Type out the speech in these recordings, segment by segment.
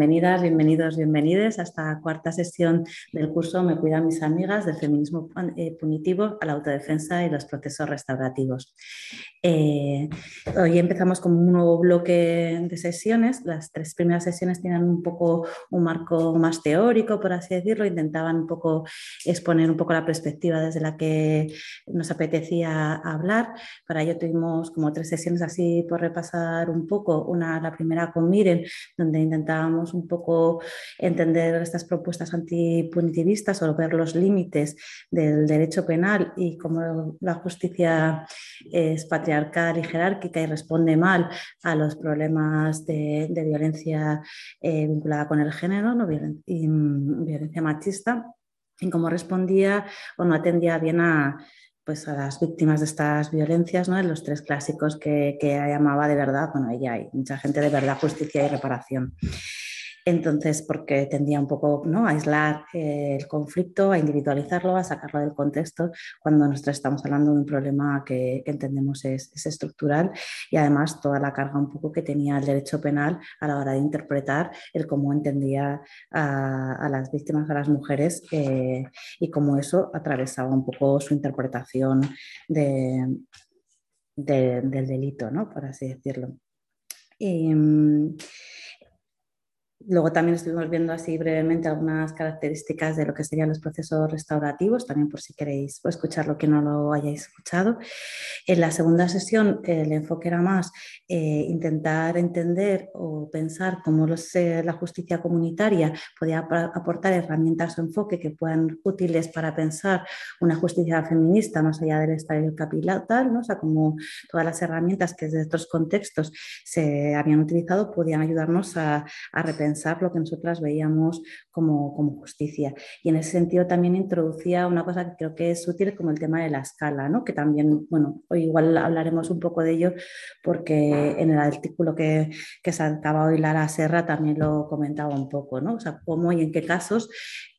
Bienvenidas, bienvenidos, bienvenides a esta cuarta sesión del curso Me cuidan mis amigas del feminismo eh, punitivo a la autodefensa y los procesos restaurativos. Eh, hoy empezamos con un nuevo bloque de sesiones. Las tres primeras sesiones tienen un poco un marco más teórico, por así decirlo. Intentaban un poco exponer un poco la perspectiva desde la que nos apetecía hablar. Para ello tuvimos como tres sesiones así por repasar un poco. Una, la primera con Miren, donde intentábamos un poco entender estas propuestas antipunitivistas o ver los límites del derecho penal y cómo la justicia es patriarcal y jerárquica y responde mal a los problemas de, violencia eh, vinculada con el género ¿no? y mm, violencia machista y cómo respondía o no atendía bien a, pues a las víctimas de estas violencias, ¿no? los tres clásicos que, que llamaba de verdad, bueno, ella hay mucha gente de verdad, justicia y reparación. Entonces, porque tendía un poco ¿no? a aislar eh, el conflicto, a individualizarlo, a sacarlo del contexto, cuando nosotros estamos hablando de un problema que, entendemos es, estructural y además toda la carga un poco que tenía el derecho penal a la hora de interpretar el cómo entendía a, las víctimas, a las mujeres eh, y cómo eso atravesaba un poco su interpretación del delito, ¿no? por así decirlo. Mm, Luego también estuvimos viendo así brevemente algunas características de lo que serían los procesos restaurativos, también por si queréis escuchar lo que no lo hayáis escuchado. En la segunda sesión el enfoque era más eh, intentar entender o pensar cómo eh, la justicia comunitaria podía aportar herramientas o enfoque que puedan útiles para pensar una justicia feminista más allá del estadio capital, ¿no? o sea, como todas las herramientas que desde otros contextos se habían utilizado podían ayudarnos a, a repensar lo que nosotras veíamos como, como, justicia. Y en ese sentido también introducía una cosa que creo que es útil como el tema de la escala, ¿no? que también, bueno, hoy igual hablaremos un poco de ello porque en el artículo que, que sacaba hoy Lara Serra también lo comentaba un poco, ¿no? o sea, cómo y en qué casos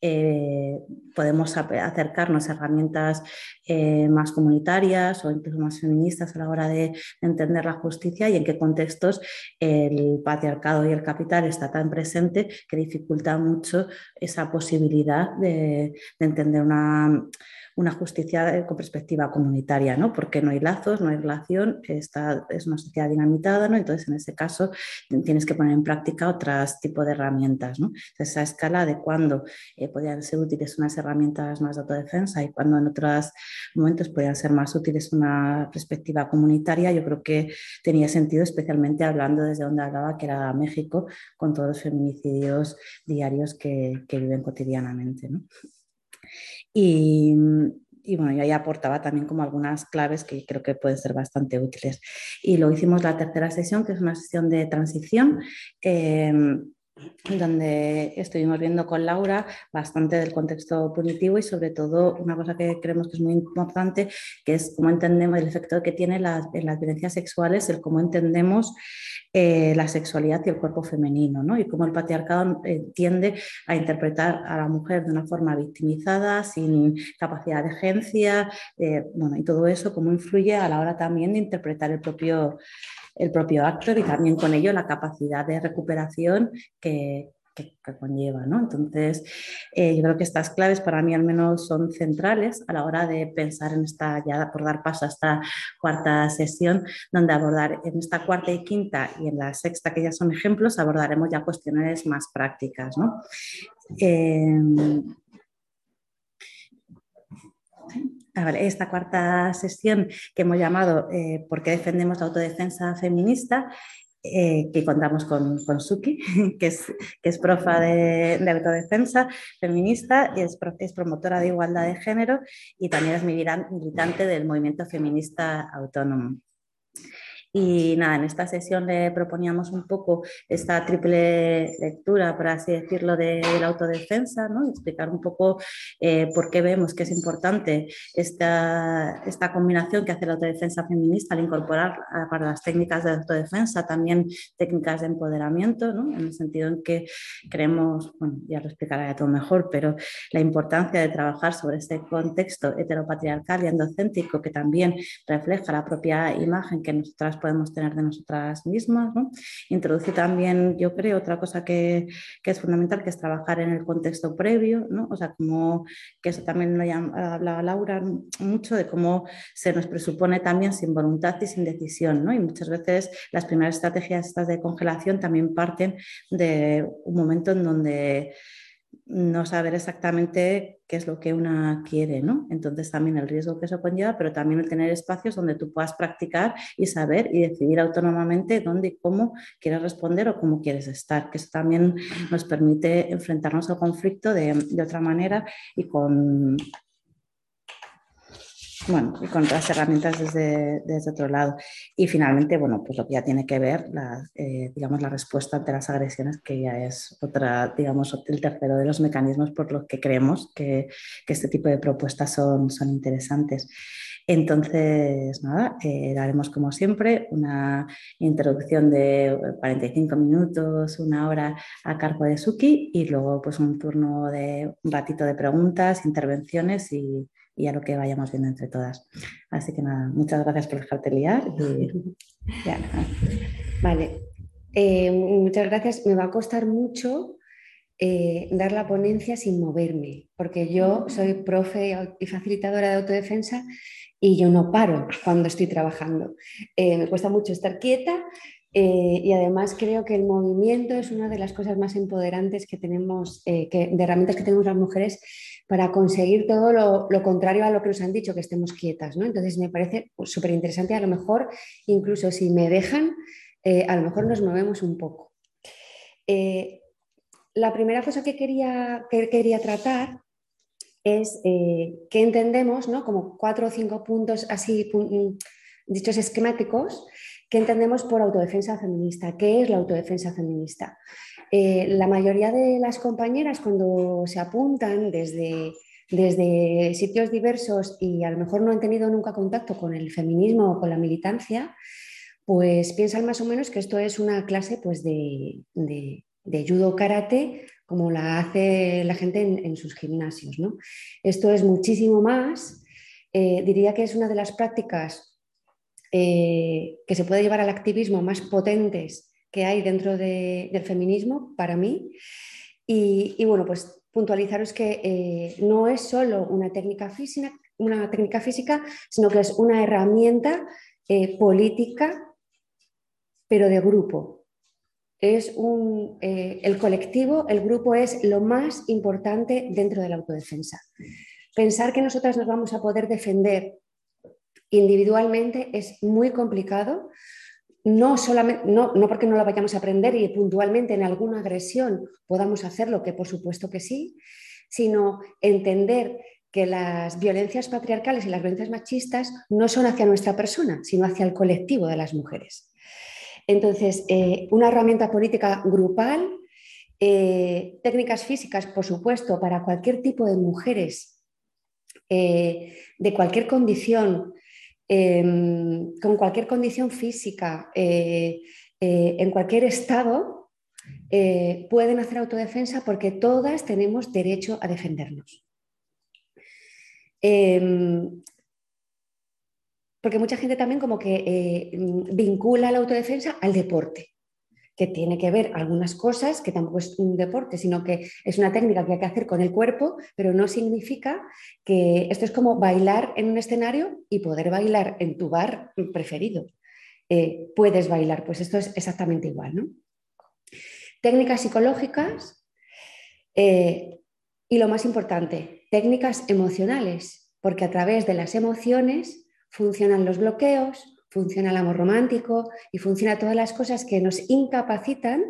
eh, podemos acercarnos a herramientas eh, más comunitarias o incluso más feministas a la hora de entender la justicia y en qué contextos el patriarcado y el capital está tan presente que dificulta mucho esa posibilidad de entender una una justicia eh, con perspectiva comunitaria, ¿no? Porque no hay lazos, no hay relación, esta es una sociedad dinamitada, ¿no? Entonces, en ese caso, tienes que poner en práctica otros tipos de herramientas. Esa escala de cuándo eh, podían ser útiles unas herramientas más de autodefensa y cuando en otros momentos podían ser más útiles una perspectiva comunitaria, yo creo que tenía sentido, especialmente hablando desde donde hablaba, que era México, con todos los feminicidios diarios que, que viven cotidianamente, ¿no? Y, bueno, yo ahí aportaba también como algunas claves que creo que pueden ser bastante útiles. Y lo hicimos la tercera sesión, que es una sesión de transición. Em, donde estuvimos viendo con Laura bastante del contexto punitivo y sobre todo una cosa que creemos que es muy importante, que es cómo entendemos el efecto que tiene en las violencias sexuales, el cómo entendemos eh, la sexualidad y el cuerpo femenino, ¿no? y cómo el patriarcado eh, tiende a interpretar a la mujer de una forma victimizada, sin capacidad de agencia, eh, bueno, y todo eso, cómo influye a la hora también de interpretar el propio el propio actor y también con ello la capacidad de recuperación que, conlleva. ¿no? Entonces, eh, yo creo que estas claves para mí al menos son centrales a la hora de pensar en esta, ya por dar paso a esta cuarta sesión, donde abordar en esta cuarta y quinta y en la sexta, que ya son ejemplos, abordaremos ya cuestiones más prácticas. ¿no? Eh, esta cuarta sesión que hemos llamado eh, ¿Por qué defendemos la autodefensa feminista? Eh, que contamos con, con Suki, que es, que es profa de, autodefensa feminista, y es, es, promotora de igualdad de género y también es militante del movimiento feminista autónomo. Y nada, en esta sesión le proponíamos un poco esta triple lectura, por así decirlo, de, la autodefensa, ¿no? explicar un poco eh, por qué vemos que es importante esta, esta combinación que hace la autodefensa feminista al incorporar para las técnicas de autodefensa también técnicas de empoderamiento, ¿no? en el sentido en que creemos, bueno, ya lo explicaré todo mejor, pero la importancia de trabajar sobre este contexto heteropatriarcal y endocéntrico que también refleja la propia imagen que nosotras podemos tener de nosotras mismas. ¿no? Introduce también, yo creo, otra cosa que, que, es fundamental, que es trabajar en el contexto previo, ¿no? o sea, como que eso también lo hablaba Laura mucho, de cómo se nos presupone también sin voluntad y sin decisión, ¿no? y muchas veces las primeras estrategias estas de congelación también parten de un momento en donde no saber exactamente qué es lo que una quiere, ¿no? Entonces también el riesgo que eso conlleva, pero también el tener espacios donde tú puedas practicar y saber y decidir autónomamente dónde y cómo quieres responder o cómo quieres estar, que eso también nos permite enfrentarnos al conflicto de, de otra manera y con bueno, y con otras herramientas desde, desde, otro lado. Y finalmente, bueno, pues lo que ya tiene que ver, la, eh, digamos, la respuesta ante las agresiones, que ya es otra, digamos, el tercero de los mecanismos por los que creemos que, que este tipo de propuestas son, son interesantes. Entonces, nada, eh, daremos como siempre una introducción de 45 minutos, una hora a cargo de Suki y luego pues un turno de un ratito de preguntas, intervenciones y, y a lo que vayamos viendo entre todas. Así que nada, muchas gracias por dejarte liar. Vale, eh, muchas gracias. Me va a costar mucho eh, dar la ponencia sin moverme, porque yo soy profe y facilitadora de autodefensa y yo no paro cuando estoy trabajando. Eh, me cuesta mucho estar quieta y además creo que el movimiento es una de las cosas más empoderantes que tenemos, que, de herramientas que tenemos las mujeres para conseguir todo lo, contrario a lo que nos han dicho, que estemos quietas. ¿no? Entonces me parece súper interesante, a lo mejor incluso si me dejan, eh, a lo mejor nos movemos un poco. Eh, la primera cosa que quería, que quería tratar es eh, que entendemos, ¿no? como cuatro o cinco puntos así mm, dichos esquemáticos, que entendemos por autodefensa feminista. ¿Qué es la autodefensa feminista? Eh, la mayoría de las compañeras cuando se apuntan desde, desde sitios diversos y a lo mejor no han tenido nunca contacto con el feminismo o con la militancia, pues piensan más o menos que esto es una clase pues, de, de, judo karate como la hace la gente en, sus gimnasios. ¿no? Esto es muchísimo más. Eh, diría que es una de las prácticas eh, que se puede llevar al activismo más potentes que hay dentro del feminismo para mí. Y, bueno, pues puntualizaros que eh, no es solo una técnica física, una técnica física, sino que es una herramienta eh, política, pero de grupo. Es un, eh, el colectivo, el grupo es lo más importante dentro de la autodefensa. Pensar que nosotras nos vamos a poder defender individualmente es muy complicado no, solamente, no, no, porque no la vayamos a aprender y puntualmente en alguna agresión podamos hacerlo, que por supuesto que sí, sino entender que las violencias patriarcales y las violencias machistas no son hacia nuestra persona, sino hacia el colectivo de las mujeres. Entonces, eh, una herramienta política grupal, eh, técnicas físicas, por supuesto, para cualquier tipo de mujeres, eh, de cualquier condición, Em, con cualquier condición física, eh, eh, en cualquier estado, eh, pueden hacer autodefensa porque todas tenemos derecho a defendernos. Em, porque mucha gente también como que vincula la autodefensa al deporte que tiene que ver algunas cosas, que tampoco es un deporte, sino que es una técnica que hay que hacer con el cuerpo, pero no significa que esto es como bailar en un escenario y poder bailar en tu bar preferido. Eh, puedes bailar, pues esto es exactamente igual. ¿no? Técnicas psicológicas eh, y lo más importante, técnicas emocionales, porque a través de las emociones funcionan los bloqueos, funciona el amor romántico y funciona todas las cosas que nos incapacitan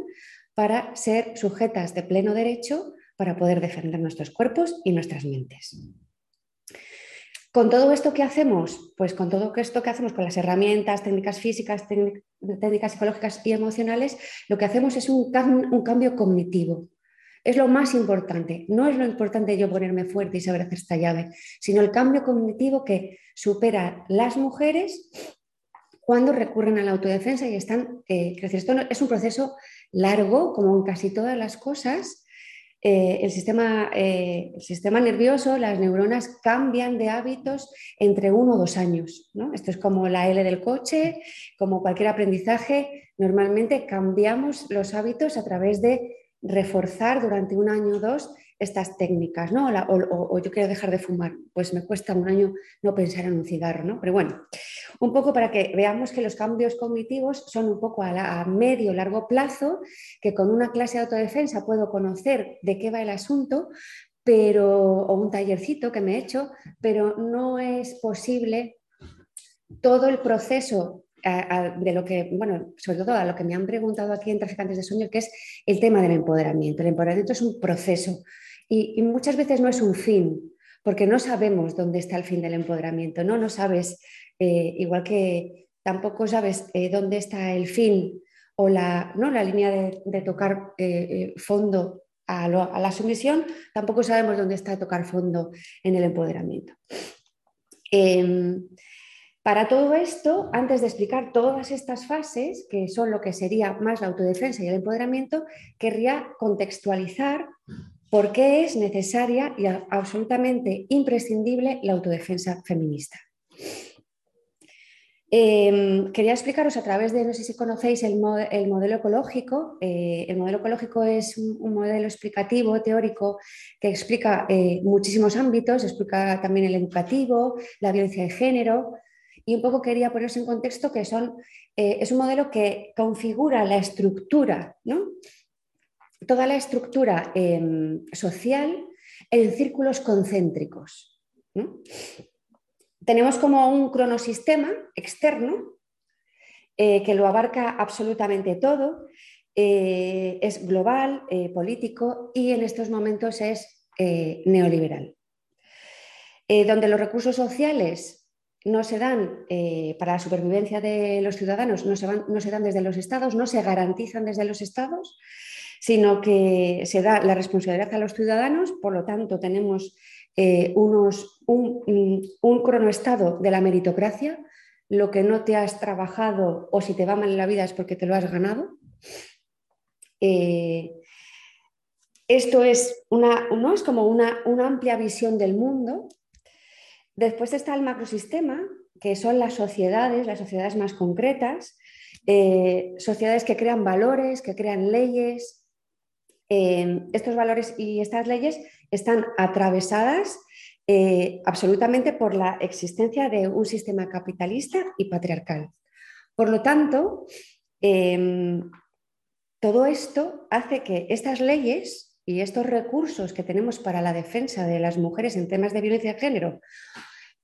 para ser sujetas de pleno derecho para poder defender nuestros cuerpos y nuestras mentes. Con todo esto que hacemos, pues con todo esto que hacemos con las herramientas, técnicas físicas, técnicas psicológicas y emocionales, lo que hacemos es un, un cambio cognitivo. Es lo más importante. No es lo importante yo ponerme fuerte y saber hacer esta llave, sino el cambio cognitivo que supera las mujeres cuando recurren a la autodefensa y están eh, creciendo. Esto es un proceso largo, como en casi todas las cosas. Eh, el, sistema, eh, el, sistema, nervioso, las neuronas cambian de hábitos entre uno o dos años. Esto es como la L del coche, como cualquier aprendizaje. Normalmente cambiamos los hábitos a través de reforzar durante un año o dos estas técnicas, ¿no? O, yo quiero dejar de fumar, pues me cuesta un año no pensar en un cigarro, ¿no? Pero bueno, un poco para que veamos que los cambios cognitivos son un poco a, medio, largo plazo, que con una clase de autodefensa puedo conocer de qué va el asunto, pero, o un tallercito que me he hecho, pero no es posible todo el proceso de lo que, bueno, sobre todo a lo que me han preguntado aquí en Traficantes de Sueño, que es el tema del empoderamiento. El empoderamiento es un proceso y, muchas veces no es un fin, porque no sabemos dónde está el fin del empoderamiento, ¿no? No sabes, eh, igual que tampoco sabes eh, dónde está el fin o la, ¿no? la línea de, tocar eh, fondo a, a, la sumisión, tampoco sabemos dónde está tocar fondo en el empoderamiento. Em, para todo esto, antes de explicar todas estas fases, que son lo que sería más la autodefensa y el empoderamiento, querría contextualizar por qué es necesaria y absolutamente imprescindible la autodefensa feminista. Em, quería explicaros a través de, no sé si conocéis el, modelo ecológico. Eh, el modelo ecológico es un, modelo explicativo, teórico, que explica eh, muchísimos ámbitos, explica también el educativo, la violencia de género. Y un poco quería ponerse en contexto que son, eh, es un modelo que configura la estructura ¿no? Toda la estructura em, social en círculos concéntricos. Tenemos como un cronosistema externo eh, que lo abarca absolutamente todo, eh, es global, eh, político y en estos momentos es neoliberal. donde los recursos sociales no se dan para la supervivencia de los ciudadanos, no se, no se dan desde los estados, no se garantizan desde los estados, sino que se da la responsabilidad a los ciudadanos, por lo tanto tenemos eh, unos, un, cronoestado de la meritocracia, lo que no te has trabajado o si te va mal en la vida es porque te lo has ganado. Eh, esto es, una, ¿no? es como una, amplia visión del mundo. Después está el macrosistema, que son las sociedades, las sociedades más concretas, eh, sociedades que crean valores, que crean leyes, Em, estos valores y estas leyes están atravesadas eh, absolutamente por la existencia de un sistema capitalista y patriarcal. Por lo tanto, em, todo esto hace que estas leyes y estos recursos que tenemos para la defensa de las mujeres en temas de violencia de género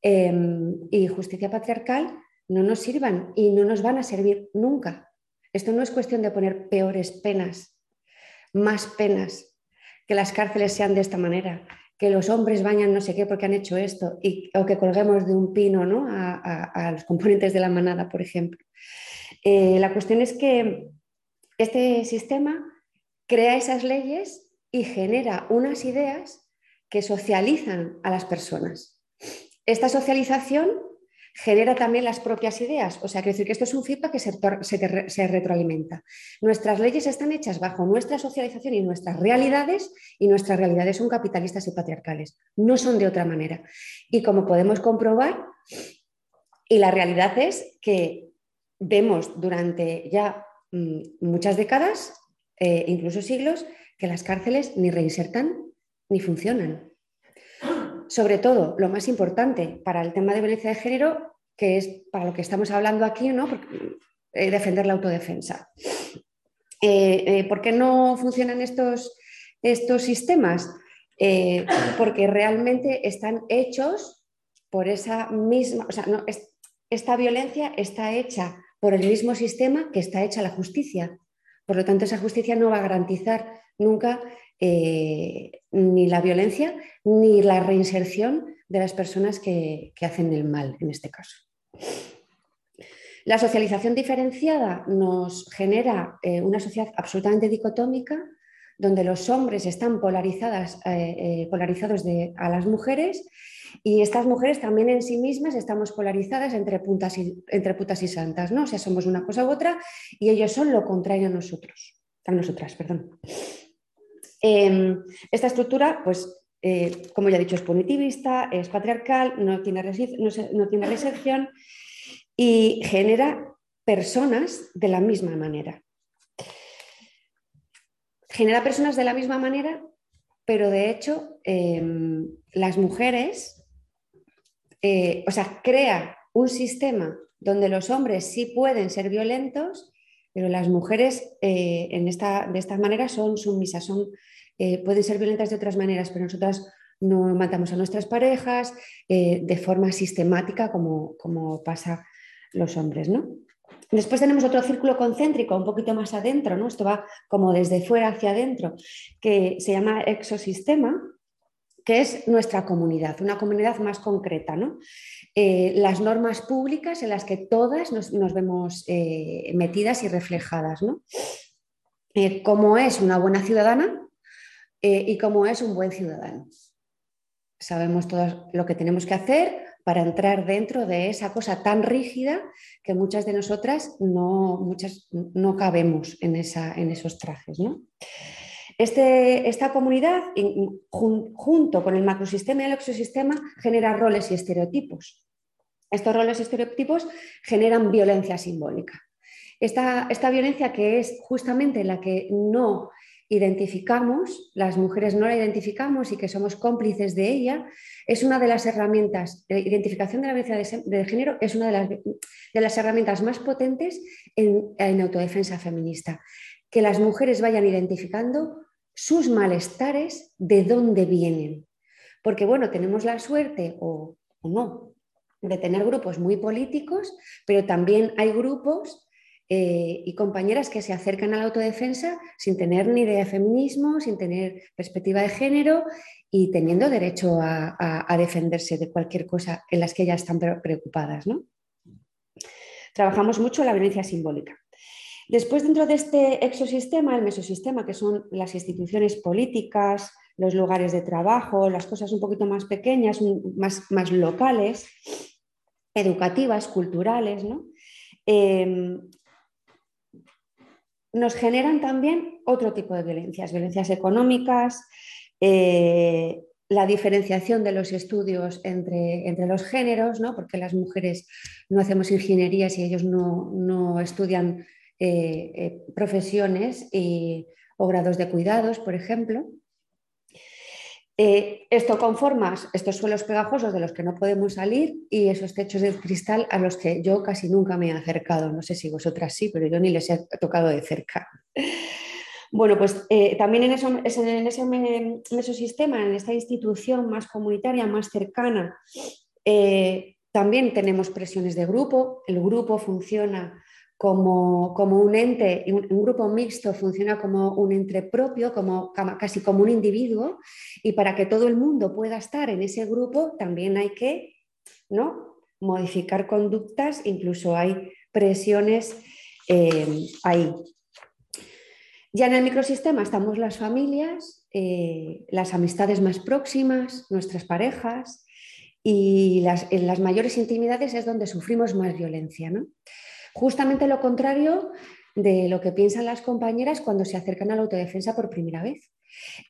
em, y justicia patriarcal no nos sirvan y no nos van a servir nunca. Esto no es cuestión de poner peores penas más penas, que las cárceles sean de esta manera, que los hombres bañan no sé qué porque han hecho esto, y, o que colguemos de un pino ¿no? a, los componentes de la manada, por ejemplo. Eh, la cuestión es que este sistema crea esas leyes y genera unas ideas que socializan a las personas. Esta socialización genera también las propias ideas. O sea, quiero decir que esto es un feedback que se, retroalimenta. Nuestras leyes están hechas bajo nuestra socialización y nuestras realidades, y nuestras realidades son capitalistas y patriarcales. No son de otra manera. Y como podemos comprobar, y la realidad es que vemos durante ya mm, muchas décadas, eh, incluso siglos, que las cárceles ni reinsertan ni funcionan sobre todo, lo más importante para el tema de violencia de género, que es para lo que estamos hablando aquí, ¿no? Eh, defender la autodefensa. Eh, eh, ¿Por qué no funcionan estos, estos sistemas? porque realmente están hechos por esa misma, o sea, no, esta violencia está hecha por el mismo sistema que está hecha la justicia. Por lo tanto, esa justicia no va a garantizar nunca eh, ni la violencia ni la reinserción de las personas que, hacen el mal en este caso. La socialización diferenciada nos genera eh, una sociedad absolutamente dicotómica, donde los hombres están eh, eh, polarizados a las mujeres y estas mujeres también en sí mismas estamos polarizadas entre, y, entre putas y santas, ¿no? O sea, somos una cosa u otra y ellos son lo contrario a nosotros, a nosotras, perdón. Em, esta estructura, pues, eh, como ya he dicho, es punitivista, es patriarcal, no tiene, no tiene y genera personas de la misma manera. Genera personas de la misma manera, pero de hecho em, las mujeres, eh, o sea, crea un sistema donde los hombres sí pueden ser violentos, pero las mujeres eh, en esta, de esta manera son sumisas, son, eh, pueden ser violentas de otras maneras, pero nosotras no matamos a nuestras parejas de forma sistemática como, como pasa los hombres, ¿no? Después tenemos otro círculo concéntrico un poquito más adentro, ¿no? Esto va como desde fuera hacia adentro, que se llama exosistema, que es nuestra comunidad, una comunidad más concreta, ¿no? Eh, las normas públicas en las que todas nos, vemos eh, metidas y reflejadas, ¿no? Eh, cómo es una buena ciudadana y cómo es un buen ciudadano. Sabemos todo lo que tenemos que hacer para entrar dentro de esa cosa tan rígida que muchas de nosotras no, muchas, no cabemos en, esa, en esos trajes. Este, esta comunidad, junto con el macrosistema y el exosistema, genera roles y estereotipos. Estos roles y estereotipos generan violencia simbólica. Esta, esta violencia que es justamente la que no identificamos, las mujeres no la identificamos y que somos cómplices de ella, es una de las herramientas, la identificación de la violencia de, género es una de las, de las, herramientas más potentes en, en autodefensa feminista. Que las mujeres vayan identificando sus malestares, de dónde vienen. Porque bueno, tenemos la suerte o, o no de tener grupos muy políticos, pero también hay grupos eh, y compañeras que se acercan a la autodefensa sin tener ni idea de feminismo, sin tener perspectiva de género y teniendo derecho a, defenderse de cualquier cosa en las que ellas están preocupadas. Trabajamos mucho la violencia simbólica. Después, dentro de este exosistema, el mesosistema, que son las instituciones políticas, los lugares de trabajo, las cosas un poquito más pequeñas, más, más locales, educativas, culturales, ¿no? Em, nos generan también otro tipo de violencias, violencias económicas, eh, la diferenciación de los estudios entre, entre los géneros, ¿no? porque las mujeres no hacemos ingenierías y ellos no, estudian eh, eh, profesiones o grados de cuidados, por ejemplo. Eh, esto conforma estos suelos pegajosos de los que no podemos salir y esos techos de cristal a los que yo casi nunca me he acercado. No sé si vosotras sí, pero yo ni les he tocado de cerca. Bueno, pues eh, también en, eso, en ese mesosistema, en esta institución más comunitaria, más cercana, eh, también tenemos presiones de grupo. El grupo funciona como, un ente, un, grupo mixto funciona como un ente propio, como, casi como un individuo, y para que todo el mundo pueda estar en ese grupo también hay que ¿no? modificar conductas, incluso hay presiones eh, ahí. Ya en el microsistema estamos las familias, eh, las amistades más próximas, nuestras parejas, y en las mayores intimidades es donde sufrimos más violencia. ¿no? Justamente lo contrario de lo que piensan las compañeras cuando se acercan a la autodefensa por primera vez.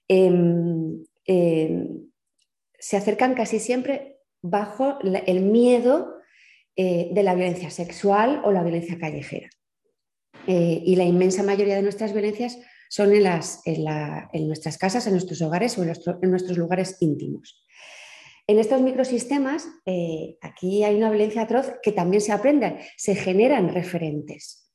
Em, em, se acercan casi siempre bajo el miedo eh, de la violencia sexual o la violencia callejera. Eh, y la inmensa mayoría de nuestras violencias son en, nuestras casas, en nuestros hogares o en nuestros lugares íntimos. En estos microsistemas, eh, aquí hay una violencia atroz que también se aprende, se generan referentes.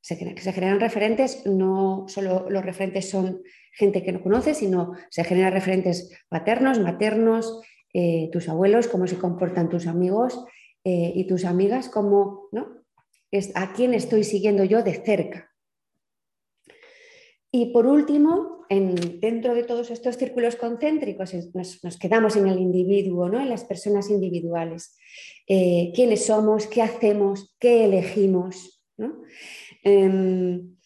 Se, generan referentes, no solo los referentes son gente que no conoce, sino se generan referentes paternos, maternos, eh, tus abuelos, cómo se comportan tus amigos eh, y tus amigas, cómo, ¿no? Es, a quién estoy siguiendo yo de cerca. Y por último, dentro de todos estos círculos concéntricos nos, quedamos en el individuo, ¿no? en las personas individuales. Eh, ¿Quiénes somos? ¿Qué hacemos? ¿Qué elegimos? Em,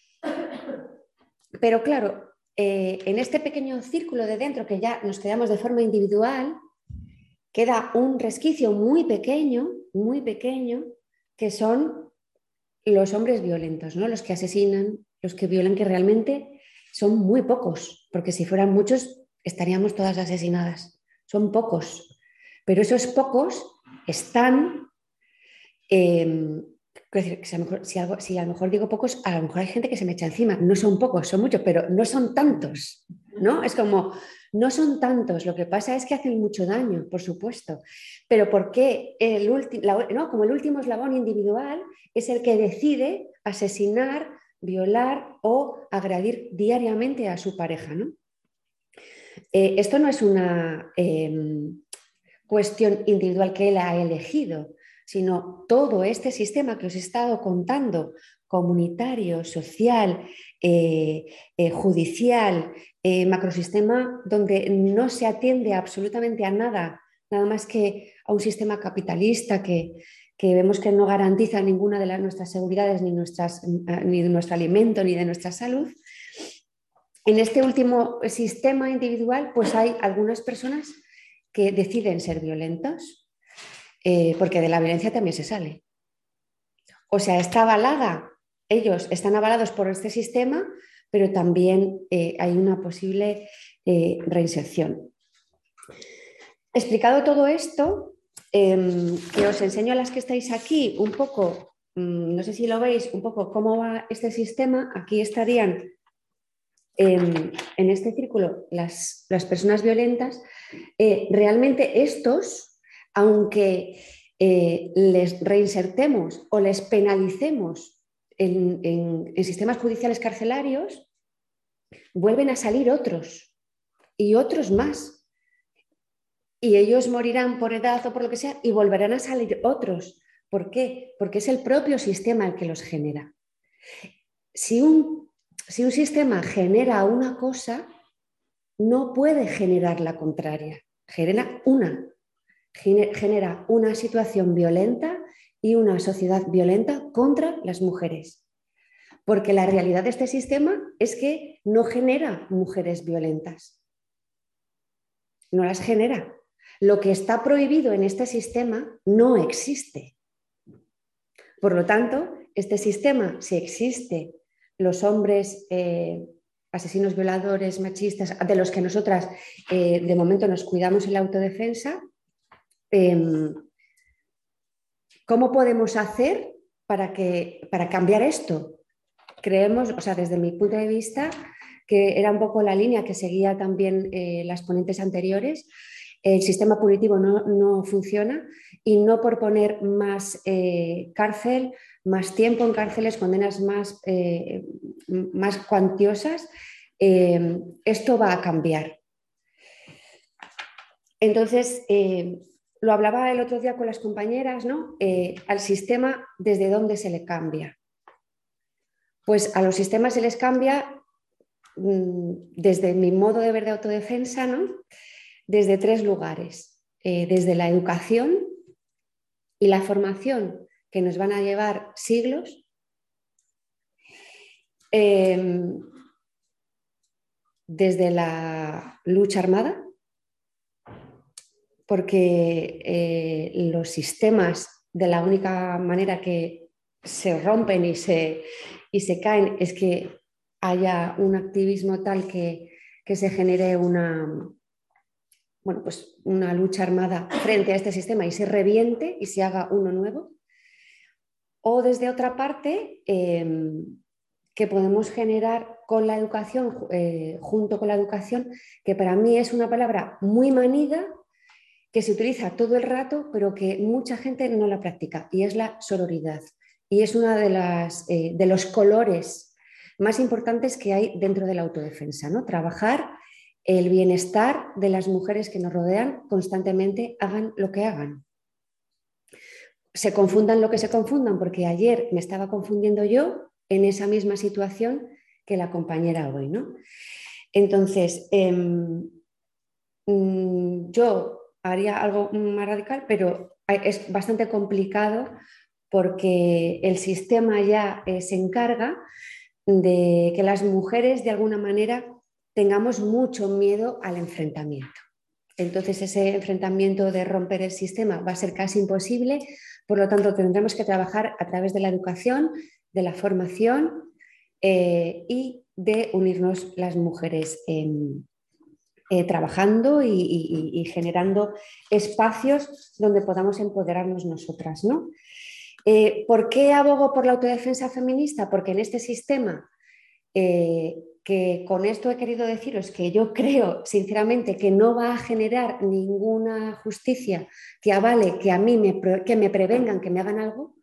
pero claro, eh, en este pequeño círculo de dentro que ya nos quedamos de forma individual, queda un resquicio muy pequeño, muy pequeño, que son los hombres violentos, ¿no? los que asesinan, los que violan, que realmente son muy pocos, porque si fueran muchos estaríamos todas asesinadas. Son pocos, pero esos pocos están, em, si, si, a lo mejor digo pocos, a lo mejor hay gente que se me echa encima. No son pocos, son muchos, pero no son tantos. ¿no? Es como, no son tantos, lo que pasa es que hacen mucho daño, por supuesto. Pero ¿por qué el no, como el último eslabón individual es el que decide asesinar, violar o agredir diariamente a su pareja? ¿no? Eh, esto no es una em, cuestión individual que él ha elegido, sino todo este sistema que os he estado contando, comunitario, social, eh, eh, judicial, macrosistema donde no se atiende absolutamente a nada, nada más que a un sistema capitalista que, vemos que no garantiza ninguna de las, nuestras seguridades, ni, nuestras, ni de nuestro alimento, ni de nuestra salud. En este último sistema individual, pues hay algunas personas que deciden ser violentos, porque de la violencia también se sale. O sea, está avalada, ellos están avalados por este sistema, pero también eh, hay una posible eh, reinserción. Explicado todo esto, em, que os enseño a las que estáis aquí un poco, mm, no sé si lo veis, un poco cómo va este sistema. Aquí estarían en, este círculo las, personas violentas. Eh, realmente estos, aunque les reinsertemos o les penalicemos en, sistemas judiciales carcelarios vuelven a salir otros y otros más. Y ellos morirán por edad o por lo que sea y volverán a salir otros. ¿Por qué? Porque es el propio sistema el que los genera. Si un, si un sistema genera una cosa, no puede generar la contraria. Genera una. Genera una situación violenta y una sociedad violenta contra las mujeres. Porque la realidad de este sistema es que no genera mujeres violentas. No las genera. Lo que está prohibido en este sistema no existe. Por lo tanto, este sistema, si existe, los hombres eh, asesinos, violadores, machistas, de los que nosotras eh, de momento nos cuidamos en la autodefensa, em, ¿Cómo podemos hacer para, que, para cambiar esto? Creemos, o sea, desde mi punto de vista, que era un poco la línea que seguía también eh, las ponentes anteriores. El sistema punitivo no, funciona y no por poner más eh, cárcel, más tiempo en cárceles, condenas más, eh, más cuantiosas, esto va a cambiar. Entonces, lo hablaba el otro día con las compañeras, ¿no? Eh, al sistema, ¿desde dónde se le cambia? Pues a los sistemas se les cambia mm, desde mi modo de ver de autodefensa, ¿no? Desde tres lugares. Eh, desde la educación y la formación, que nos van a llevar siglos. Em, desde la lucha armada, porque eh, los sistemas de la única manera que se rompen y se, y se caen es que haya un activismo tal que, se genere una, bueno, pues una lucha armada frente a este sistema y se reviente y se haga uno nuevo. O desde otra parte, em, que podemos generar con la educación, eh, junto con la educación, que para mí es una palabra muy manida, que se utiliza todo el rato, pero que mucha gente no la practica, y es la sororidad. Y es uno de, las, eh, de los colores más importantes que hay dentro de la autodefensa, ¿no? Trabajar el bienestar de las mujeres que nos rodean constantemente, hagan lo que hagan. Se confundan lo que se confundan, porque ayer me estaba confundiendo yo en esa misma situación que la compañera hoy, ¿no? Entonces, em, mm, yo haría algo más radical, pero es bastante complicado porque el sistema ya eh, se encarga de que las mujeres de alguna manera tengamos mucho miedo al enfrentamiento. Entonces ese enfrentamiento de romper el sistema va a ser casi imposible, por lo tanto tendremos que trabajar a través de la educación, de la formación eh, y de unirnos las mujeres eh, trabajando y, generando espacios donde podamos empoderarnos nosotras. ¿no? Eh, ¿Por qué abogo por la autodefensa feminista? Porque en este sistema, que con esto he querido deciros que yo creo sinceramente que no va a generar ninguna justicia que avale que a mí me, que me prevengan, que me hagan algo,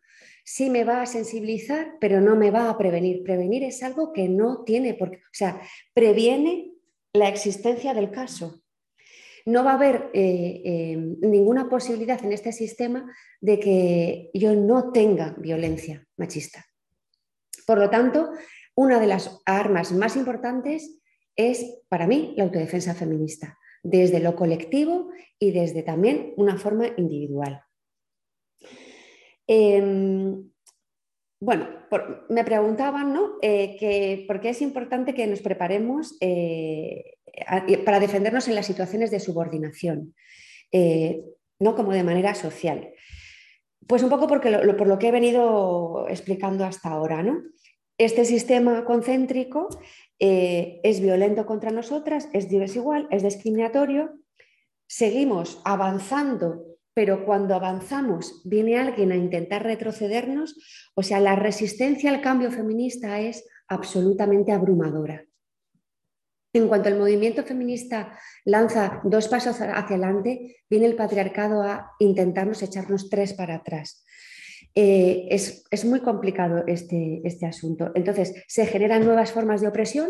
sí me va a sensibilizar, pero no me va a prevenir. Prevenir es algo que no tiene, o sea, previene la existencia del caso no va a haber eh, eh, ninguna posibilidad en este sistema de que yo no tenga violencia machista. Por lo tanto, una de las armas más importantes es, para mí, la autodefensa feminista, desde lo colectivo y desde también una forma individual. Em, bueno, me preguntaban ¿no? Eh, por qué es importante que nos preparemos para defendernos en las situaciones de subordinación, eh, no como de manera social. Pues un poco porque por lo que he venido explicando hasta ahora. ¿no? Este sistema concéntrico eh, es violento contra nosotras, es desigual, es discriminatorio. Seguimos avanzando, pero cuando avanzamos viene alguien a intentar retrocedernos. O sea, la resistencia al cambio feminista es absolutamente abrumadora. En cuanto el movimiento feminista lanza dos pasos hacia adelante, viene el patriarcado a intentarnos echarnos tres para atrás. Eh, es, muy complicado este, este, asunto. Entonces, se generan nuevas formas de opresión.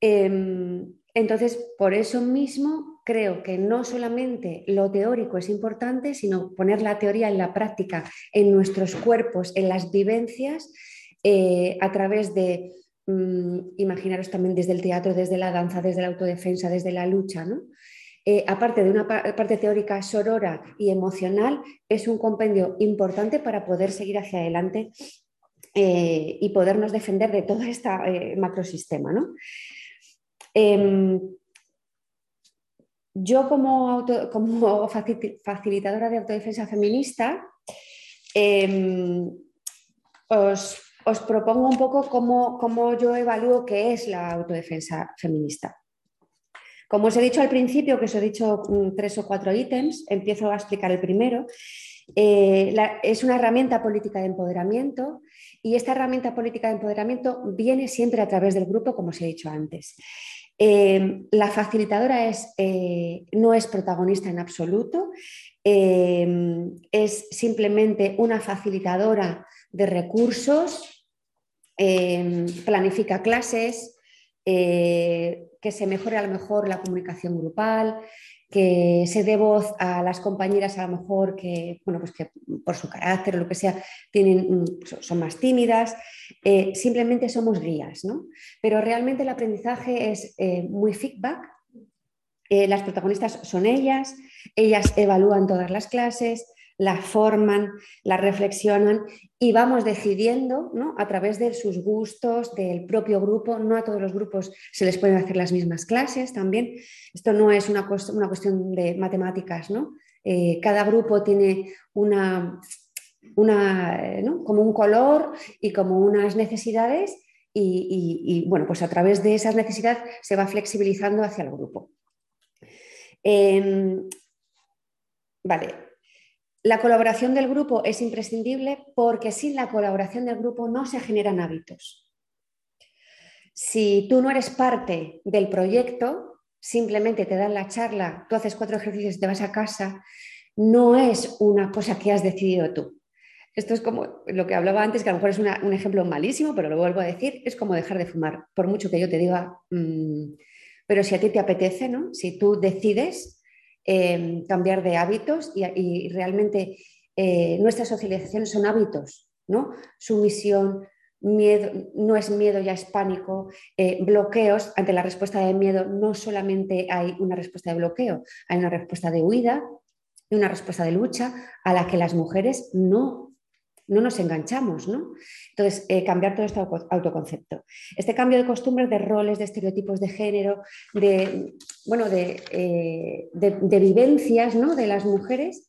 Em, entonces, por eso mismo creo que no solamente lo teórico es importante, sino poner la teoría en la práctica, en nuestros cuerpos, en las vivencias, eh, a través de Mm, imaginaros también desde el teatro, desde la danza, desde la autodefensa, desde la lucha, ¿no? Eh, aparte de una parte teórica sorora y emocional, es un compendio importante para poder seguir hacia adelante eh, y podernos defender de todo este macrosistema. ¿no? Em, yo como, facilitadora de autodefensa feminista, em, os os propongo un poco cómo, yo evalúo qué es la autodefensa feminista. Como os he dicho al principio, que os he dicho mm, tres o cuatro ítems, empiezo a explicar el primero. Eh, es una herramienta política de empoderamiento y esta herramienta política de empoderamiento viene siempre a través del grupo, como os he dicho antes. Eh, la facilitadora es, eh, no es protagonista en absoluto, es simplemente una facilitadora de recursos, planifica clases, eh, que se mejore a lo mejor la comunicación grupal, que se dé voz a las compañeras a lo mejor que, bueno, pues que por su carácter o lo que sea, tienen, mm, son más tímidas, eh, simplemente somos guías, ¿no? Pero realmente el aprendizaje es eh, muy feedback, las protagonistas son ellas, ellas evalúan todas las clases, la forman, la reflexionan y vamos decidiendo ¿no? a través de sus gustos, del propio grupo. No a todos los grupos se les pueden hacer las mismas clases también. Esto no es una, una cuestión de matemáticas, ¿no? Eh, cada grupo tiene una, una como un color y como unas necesidades y, bueno, pues a través de esas necesidades se va flexibilizando hacia el grupo. Em, vale, la colaboración del grupo es imprescindible porque sin la colaboración del grupo no se generan hábitos. Si tú no eres parte del proyecto, simplemente te dan la charla, tú haces cuatro ejercicios y te vas a casa, no es una cosa que has decidido tú. Esto es como lo que hablaba antes, que a lo mejor es un ejemplo malísimo, pero lo vuelvo a decir, es como dejar de fumar, por mucho que yo te diga, mm, pero si a ti te apetece, ¿no? si tú decides, Em, cambiar de hábitos y, realmente eh, nuestras socializaciones son hábitos, ¿no? Sumisión, miedo, no es miedo, ya es pánico, eh, bloqueos, ante la respuesta de miedo no solamente hay una respuesta de bloqueo, hay una respuesta de huida y una respuesta de lucha a la que las mujeres no no nos enganchamos, ¿no? Entonces, eh, cambiar todo este autoconcepto. Este cambio de costumbres, de roles, de estereotipos de género, de, bueno, de, eh, vivencias ¿no? de las mujeres,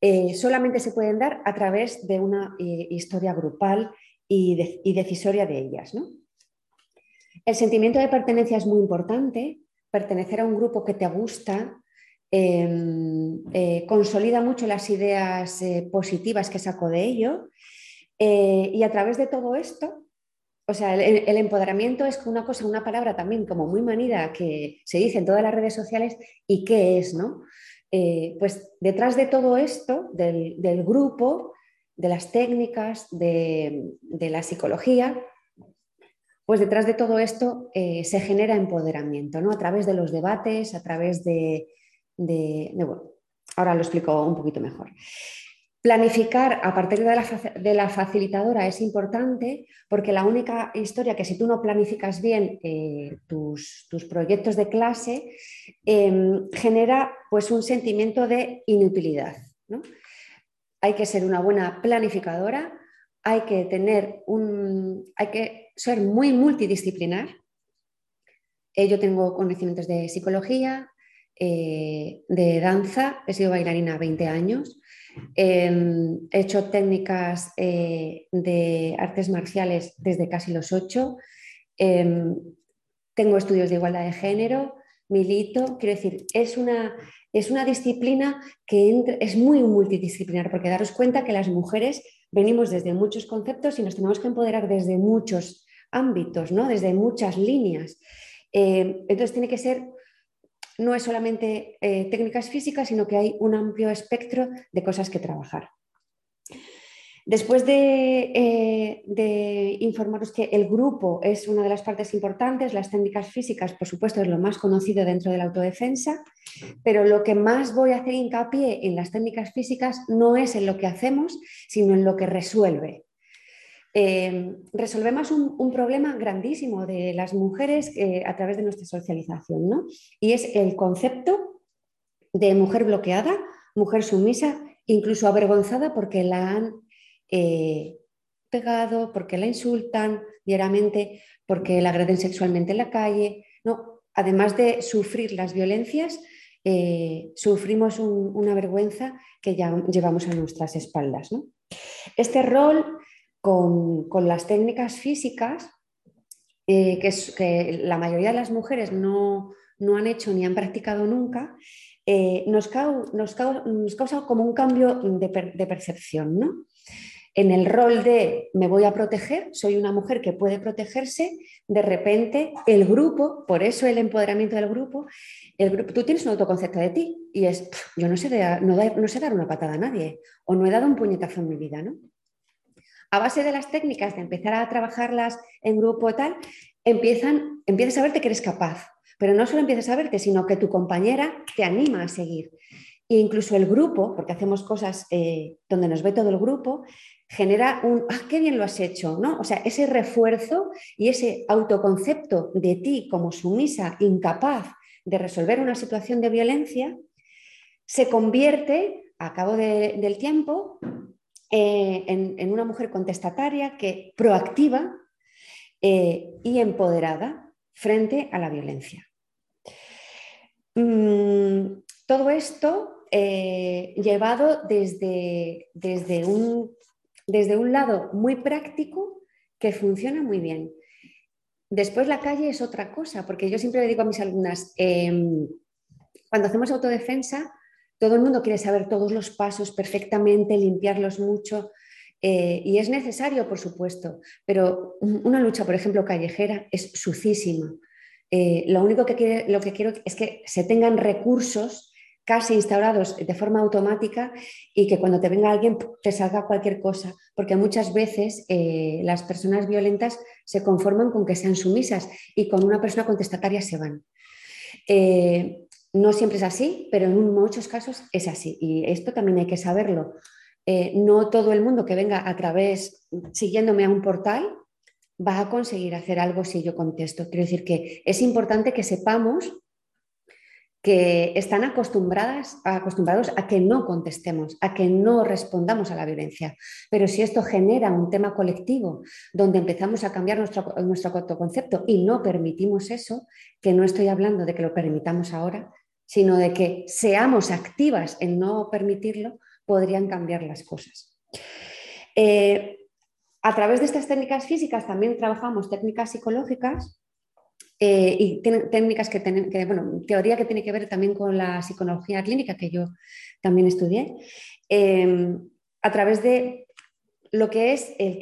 eh, solamente se pueden dar a través de una historia grupal y, y, decisoria de ellas. ¿no? El sentimiento de pertenencia es muy importante, pertenecer a un grupo que te gusta, consolida mucho las ideas eh, positivas que saco de ello eh, y a través de todo esto, o sea, el, empoderamiento es una cosa, una palabra también como muy manida que se dice en todas las redes sociales y qué es, ¿no? pues detrás de todo esto, del, grupo, de las técnicas, de, de, la psicología, pues detrás de todo esto se genera empoderamiento, ¿no? A través de los debates, a través de, de, ahora lo explico un poquito mejor. Planificar a partir de la, facilitadora es importante porque la única historia que si tú no planificas bien eh, tus, proyectos de clase em, genera pues un sentimiento de inutilidad. Hay que ser una buena planificadora, hay que tener un, hay que ser muy multidisciplinar. Eh, yo tengo conocimientos de psicología, eh, de danza, he sido bailarina 20 años, em, he hecho técnicas eh, de artes marciales desde casi los 8, em, tengo estudios de igualdad de género, milito, quiero decir, es una, es una disciplina que es muy multidisciplinar, porque daros cuenta que las mujeres venimos desde muchos conceptos y nos tenemos que empoderar desde muchos ámbitos, ¿no? desde muchas líneas. Em, entonces tiene que ser no es solamente eh, técnicas físicas, sino que hay un amplio espectro de cosas que trabajar. Después eh, de, informaros que el grupo es una de las partes importantes, las técnicas físicas, por supuesto, es lo más conocido dentro de la autodefensa, pero lo que más voy a hacer hincapié en las técnicas físicas no es en lo que hacemos, sino en lo que resuelve. Em, resolvemos un, problema grandísimo de las mujeres eh, a través de nuestra socialización, ¿no? Y es el concepto de mujer bloqueada, mujer sumisa, incluso avergonzada porque la han eh, pegado, porque la insultan diariamente, porque la agreden sexualmente en la calle. No, además de sufrir las violencias, eh, sufrimos una vergüenza que ya llevamos a nuestras espaldas. Este rol con, las técnicas físicas, eh, que, es, que, la mayoría de las mujeres no, han hecho ni han practicado nunca, eh, nos, nos, causa como un cambio de, percepción. ¿no? En el rol de me voy a proteger, soy una mujer que puede protegerse, de repente el grupo, por eso el empoderamiento del grupo, el grupo tú tienes un autoconcepto de ti y es, yo no sé, no, no sé dar una patada a nadie o no he dado un puñetazo en mi vida, ¿no? A base de las técnicas de empezar a trabajarlas en grupo tal, empiezan, empiezas a verte que eres capaz. Pero no solo empiezas a verte, sino que tu compañera te anima a seguir. E incluso el grupo, porque hacemos cosas eh, donde nos ve todo el grupo, genera un, ah, qué bien lo has hecho, ¿no? O sea, ese refuerzo y ese autoconcepto de ti como sumisa, incapaz de resolver una situación de violencia, se convierte, a cabo del tiempo, eh, en, una mujer contestataria, que proactiva eh, y empoderada frente a la violencia. Mm, todo esto eh, llevado desde, desde, un, desde un lado muy práctico que funciona muy bien. Después la calle es otra cosa, porque yo siempre le digo a mis alumnas, em, cuando hacemos autodefensa, todo el mundo quiere saber todos los pasos perfectamente, limpiarlos mucho. Eh, y es necesario, por supuesto, pero una lucha, por ejemplo, callejera es sucísima. Eh, lo único que, lo que quiero es que se tengan recursos casi instaurados de forma automática y que cuando te venga alguien te salga cualquier cosa, porque muchas veces eh, las personas violentas se conforman con que sean sumisas y con una persona contestataria se van. No siempre es así, pero en muchos casos es así. Y esto también hay que saberlo. Eh, no todo el mundo que venga a través, siguiéndome a un portal, va a conseguir hacer algo si yo contesto. Quiero decir que es importante que sepamos que están acostumbradas, acostumbrados a que no contestemos, a que no respondamos a la violencia. Pero si esto genera un tema colectivo donde empezamos a cambiar nuestro, nuestro autoconcepto y no permitimos eso, que no estoy hablando de que lo permitamos ahora, sino de que seamos activas en no permitirlo, podrían cambiar las cosas. Eh, a través de estas técnicas físicas también trabajamos técnicas psicológicas eh, y técnicas que, tienen, bueno, teoría que tiene que ver también con la psicología clínica que yo también estudié, em, a través de lo que es el,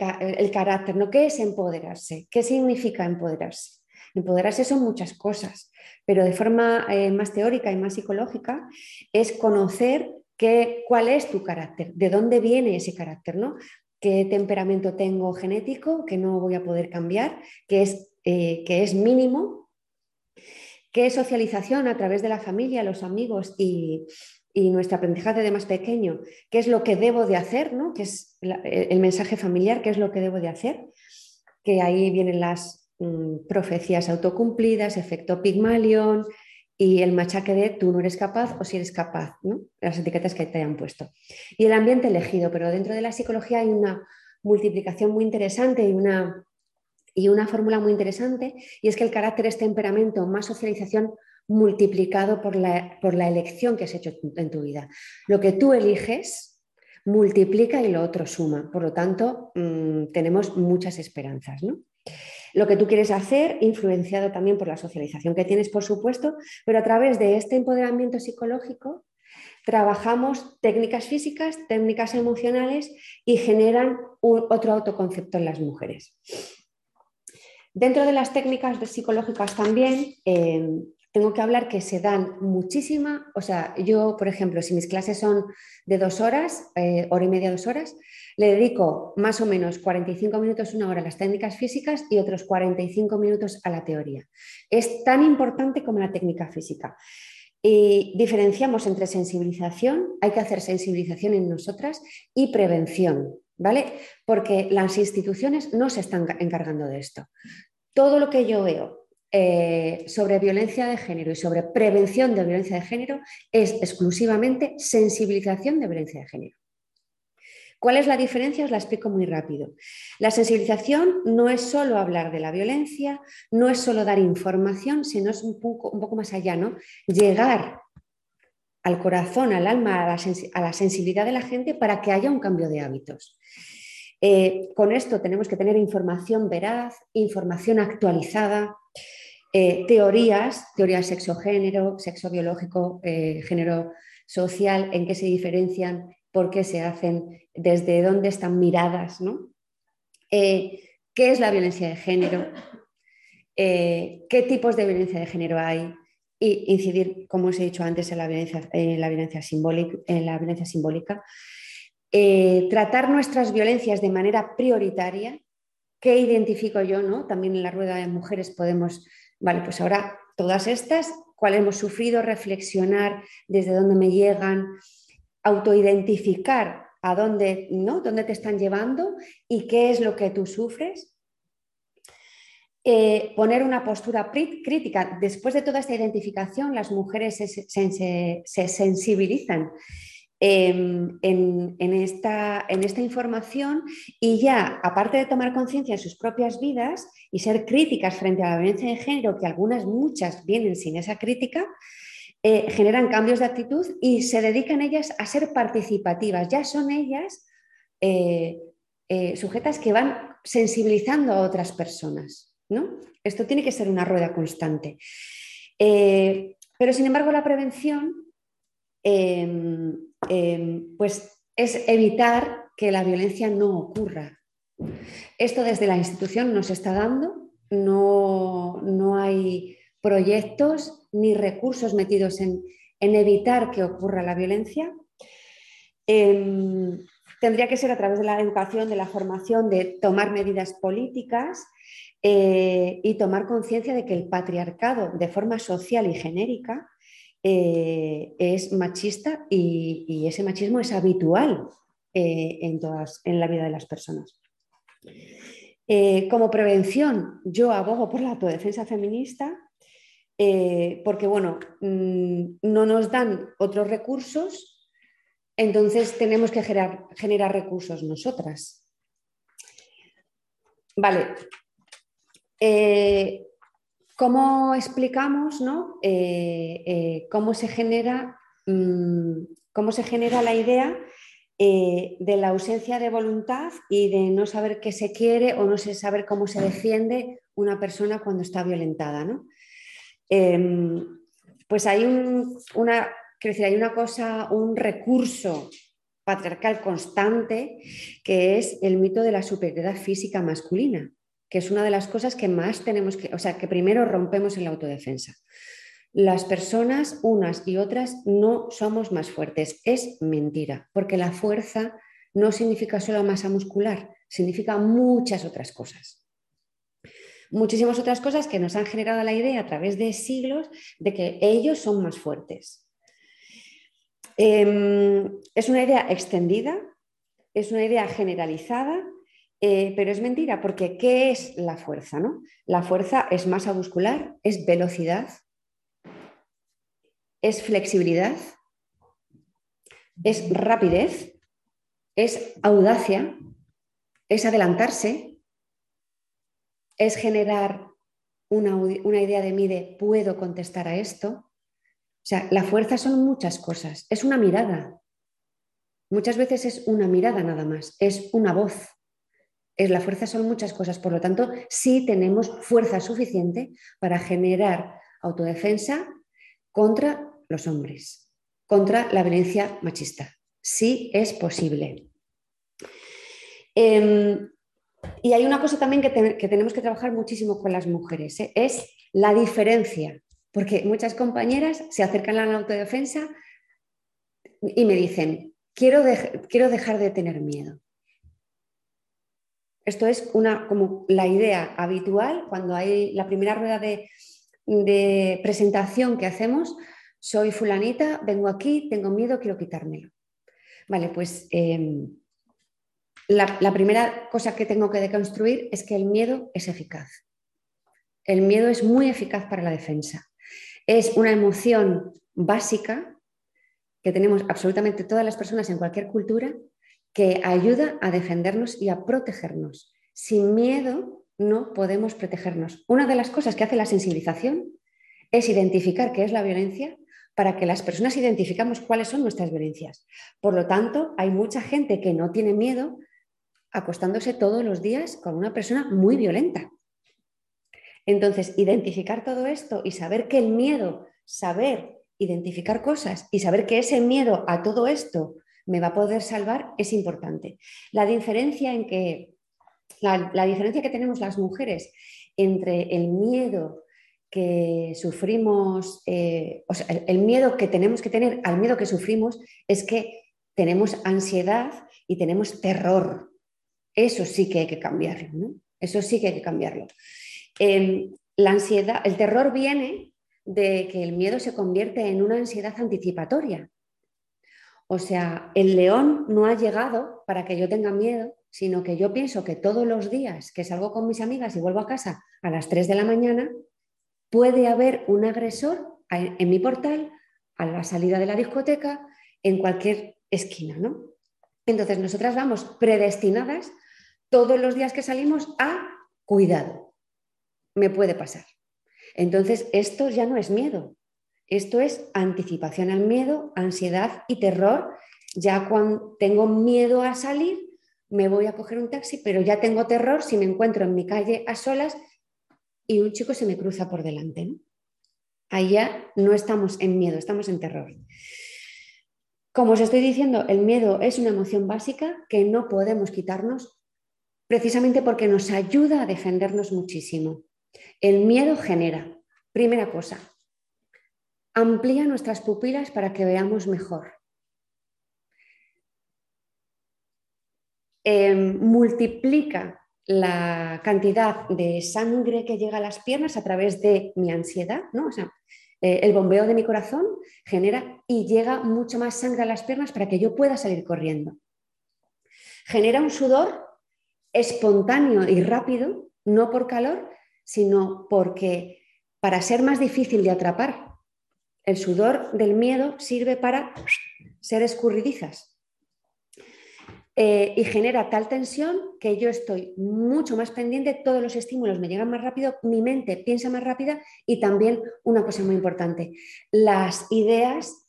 carácter, ¿no? ¿Qué es empoderarse? ¿Qué significa empoderarse? Empoderarse son muchas cosas, pero de forma eh, más teórica y más psicológica es conocer qué, cuál es tu carácter, de dónde viene ese carácter, ¿no? qué temperamento tengo genético que no voy a poder cambiar, que es, eh, que es mínimo, qué socialización a través de la familia, los amigos y, nuestro aprendizaje de más pequeño, qué es lo que debo de hacer, ¿no? que es el mensaje familiar, qué es lo que debo de hacer, que ahí vienen las mm, profecías autocumplidas, efecto Pigmalion, y el machaque de tú no eres capaz o si eres capaz, ¿no? las etiquetas que te hayan puesto. Y el ambiente elegido, pero dentro de la psicología hay una multiplicación muy interesante y una, y una fórmula muy interesante, y es que el carácter es temperamento más socialización multiplicado por la, por la elección que has hecho en tu vida. Lo que tú eliges multiplica y lo otro suma. Por lo tanto, mm, tenemos muchas esperanzas. ¿no? Lo que tú quieres hacer, influenciado también por la socialización que tienes, por supuesto, pero a través de este empoderamiento psicológico trabajamos técnicas físicas, técnicas emocionales y generan otro autoconcepto en las mujeres. Dentro de las técnicas psicológicas también, eh, tengo que hablar que se dan muchísima, o sea, yo, por ejemplo, si mis clases son de dos horas, eh, hora y media, dos horas, le dedico más o menos 45 minutos, una hora a las técnicas físicas y otros 45 minutos a la teoría. Es tan importante como la técnica física. Y diferenciamos entre sensibilización, hay que hacer sensibilización en nosotras, y prevención, ¿vale? Porque las instituciones no se están encargando de esto. Todo lo que yo veo eh, sobre violencia de género y sobre prevención de violencia de género es exclusivamente sensibilización de violencia de género. ¿Cuál es la diferencia? Os la explico muy rápido. La sensibilización no es solo hablar de la violencia, no es solo dar información, sino es un poco, más allá, ¿no? Llegar al corazón, al alma, a la, sensibilidad de la gente para que haya un cambio de hábitos. Eh, con esto tenemos que tener información veraz, información actualizada, eh, teorías, teorías sexo-género, sexo biológico, eh, género social, en qué se diferencian, por qué se hacen, desde dónde están miradas, ¿no? Eh, ¿Qué es la violencia de género? ¿Qué tipos de violencia de género hay? Y incidir, como os he dicho antes, en la violencia, la violencia, simbólica, en la violencia simbólica. tratar nuestras violencias de manera prioritaria. ¿Qué identifico yo? ¿no? También en la rueda de mujeres podemos Vale, pues ahora todas estas, cuál hemos sufrido, reflexionar desde dónde me llegan, autoidentificar a dónde, ¿no? dónde te están llevando y qué es lo que tú sufres. Eh, poner una postura crítica. Después de toda esta identificación, las mujeres se sensibilizan Em, en, esta, en, esta, información y ya, aparte de tomar conciencia de sus propias vidas y ser críticas frente a la violencia de género, que algunas, muchas vienen sin esa crítica, eh, generan cambios de actitud y se dedican ellas a ser participativas. Ya son ellas eh, eh, sujetas que van sensibilizando a otras personas. ¿no? Esto tiene que ser una rueda constante. pero sin embargo, la prevención em, Em, pues es evitar que la violencia no ocurra. Esto desde la institución nos está dando, no, no hay proyectos ni recursos metidos en, evitar que ocurra la violencia. Em, tendría que ser a través de la educación, de la formación, de tomar medidas políticas eh, y tomar conciencia de que el patriarcado, de forma social y genérica, eh, es machista y, ese machismo es habitual eh, en, todas, en la vida de las personas. Como prevención, yo abogo por la autodefensa feminista eh, porque, bueno, mm, no nos dan otros recursos, entonces tenemos que generar, recursos nosotras. Vale. Eh, ¿Cómo explicamos ¿no? cómo, se genera, mm, cómo se genera la idea eh, de la ausencia de voluntad y de no saber qué se quiere o no saber cómo se defiende una persona cuando está violentada. Em, pues hay una, decir, hay una cosa, un recurso patriarcal constante que es el mito de la superioridad física masculina, que es una de las cosas que más tenemos que, o sea, que primero rompemos en la autodefensa. Las personas, unas y otras, no somos más fuertes. Es mentira, porque la fuerza no significa solo masa muscular, significa muchas otras cosas. Muchísimas otras cosas que nos han generado la idea a través de siglos de que ellos son más fuertes. Em, es una idea extendida, es una idea generalizada, eh, pero es mentira, porque ¿qué es la fuerza? No? La fuerza es masa muscular, es velocidad, es flexibilidad, es rapidez, es audacia, es adelantarse, es generar una, idea de mí de puedo contestar a esto. O sea, la fuerza son muchas cosas, es una mirada. Muchas veces es una mirada nada más, es una voz. Es, la fuerza son muchas cosas, por lo tanto, sí tenemos fuerza suficiente para generar autodefensa contra los hombres, contra la violencia machista. Sí es posible. Em, y hay una cosa también que, tenemos que trabajar muchísimo con las mujeres, ¿eh? es la diferencia, porque muchas compañeras se acercan a la autodefensa y me dicen, quiero, quiero dejar de tener miedo. Esto es una, como la idea habitual cuando hay la primera rueda de, presentación que hacemos, soy fulanita, vengo aquí, tengo miedo, quiero quitármelo. Vale, pues em, la, primera cosa que tengo que deconstruir es que el miedo es eficaz. El miedo es muy eficaz para la defensa. Es una emoción básica que tenemos absolutamente todas las personas en cualquier cultura que ayuda a defendernos y a protegernos. Sin miedo no podemos protegernos. Una de las cosas que hace la sensibilización es identificar qué es la violencia para que las personas identificamos cuáles son nuestras violencias. Por lo tanto, hay mucha gente que no tiene miedo acostándose todos los días con una persona muy violenta. Entonces, identificar todo esto y saber que el miedo, saber identificar cosas y saber que ese miedo a todo esto me va a poder salvar es importante. La diferencia en que la, diferencia que tenemos las mujeres entre el miedo que sufrimos, eh, o sea, el, miedo que tenemos que tener al miedo que sufrimos es que tenemos ansiedad y tenemos terror. Eso sí que hay que cambiarlo, ¿no? Eso sí que hay que cambiarlo. Em, la ansiedad, el terror viene de que el miedo se convierte en una ansiedad anticipatoria. O sea, el león no ha llegado para que yo tenga miedo, sino que yo pienso que todos los días que salgo con mis amigas y vuelvo a casa a las 3 de la mañana, puede haber un agresor en mi portal, a la salida de la discoteca, en cualquier esquina, ¿no? Entonces, nosotras vamos predestinadas todos los días que salimos a cuidado. Me puede pasar. Entonces, esto ya no es miedo. Esto es anticipación al miedo, ansiedad y terror. Ya cuando tengo miedo a salir, me voy a coger un taxi, pero ya tengo terror si me encuentro en mi calle a solas y un chico se me cruza por delante. ¿no? Ya no estamos en miedo, estamos en terror. Como os estoy diciendo, el miedo es una emoción básica que no podemos quitarnos precisamente porque nos ayuda a defendernos muchísimo. El miedo genera, primera cosa, amplía nuestras pupilas para que veamos mejor. Em, multiplica la cantidad de sangre que llega a las piernas a través de mi ansiedad, ¿no? O sea, eh, el bombeo de mi corazón genera y llega mucho más sangre a las piernas para que yo pueda salir corriendo. Genera un sudor espontáneo y rápido, no por calor, sino porque para ser más difícil de atrapar, el sudor del miedo sirve para ser escurridizas. Eh, y genera tal tensión que yo estoy mucho más pendiente, todos los estímulos me llegan más rápido, mi mente piensa más rápida y también una cosa muy importante, las ideas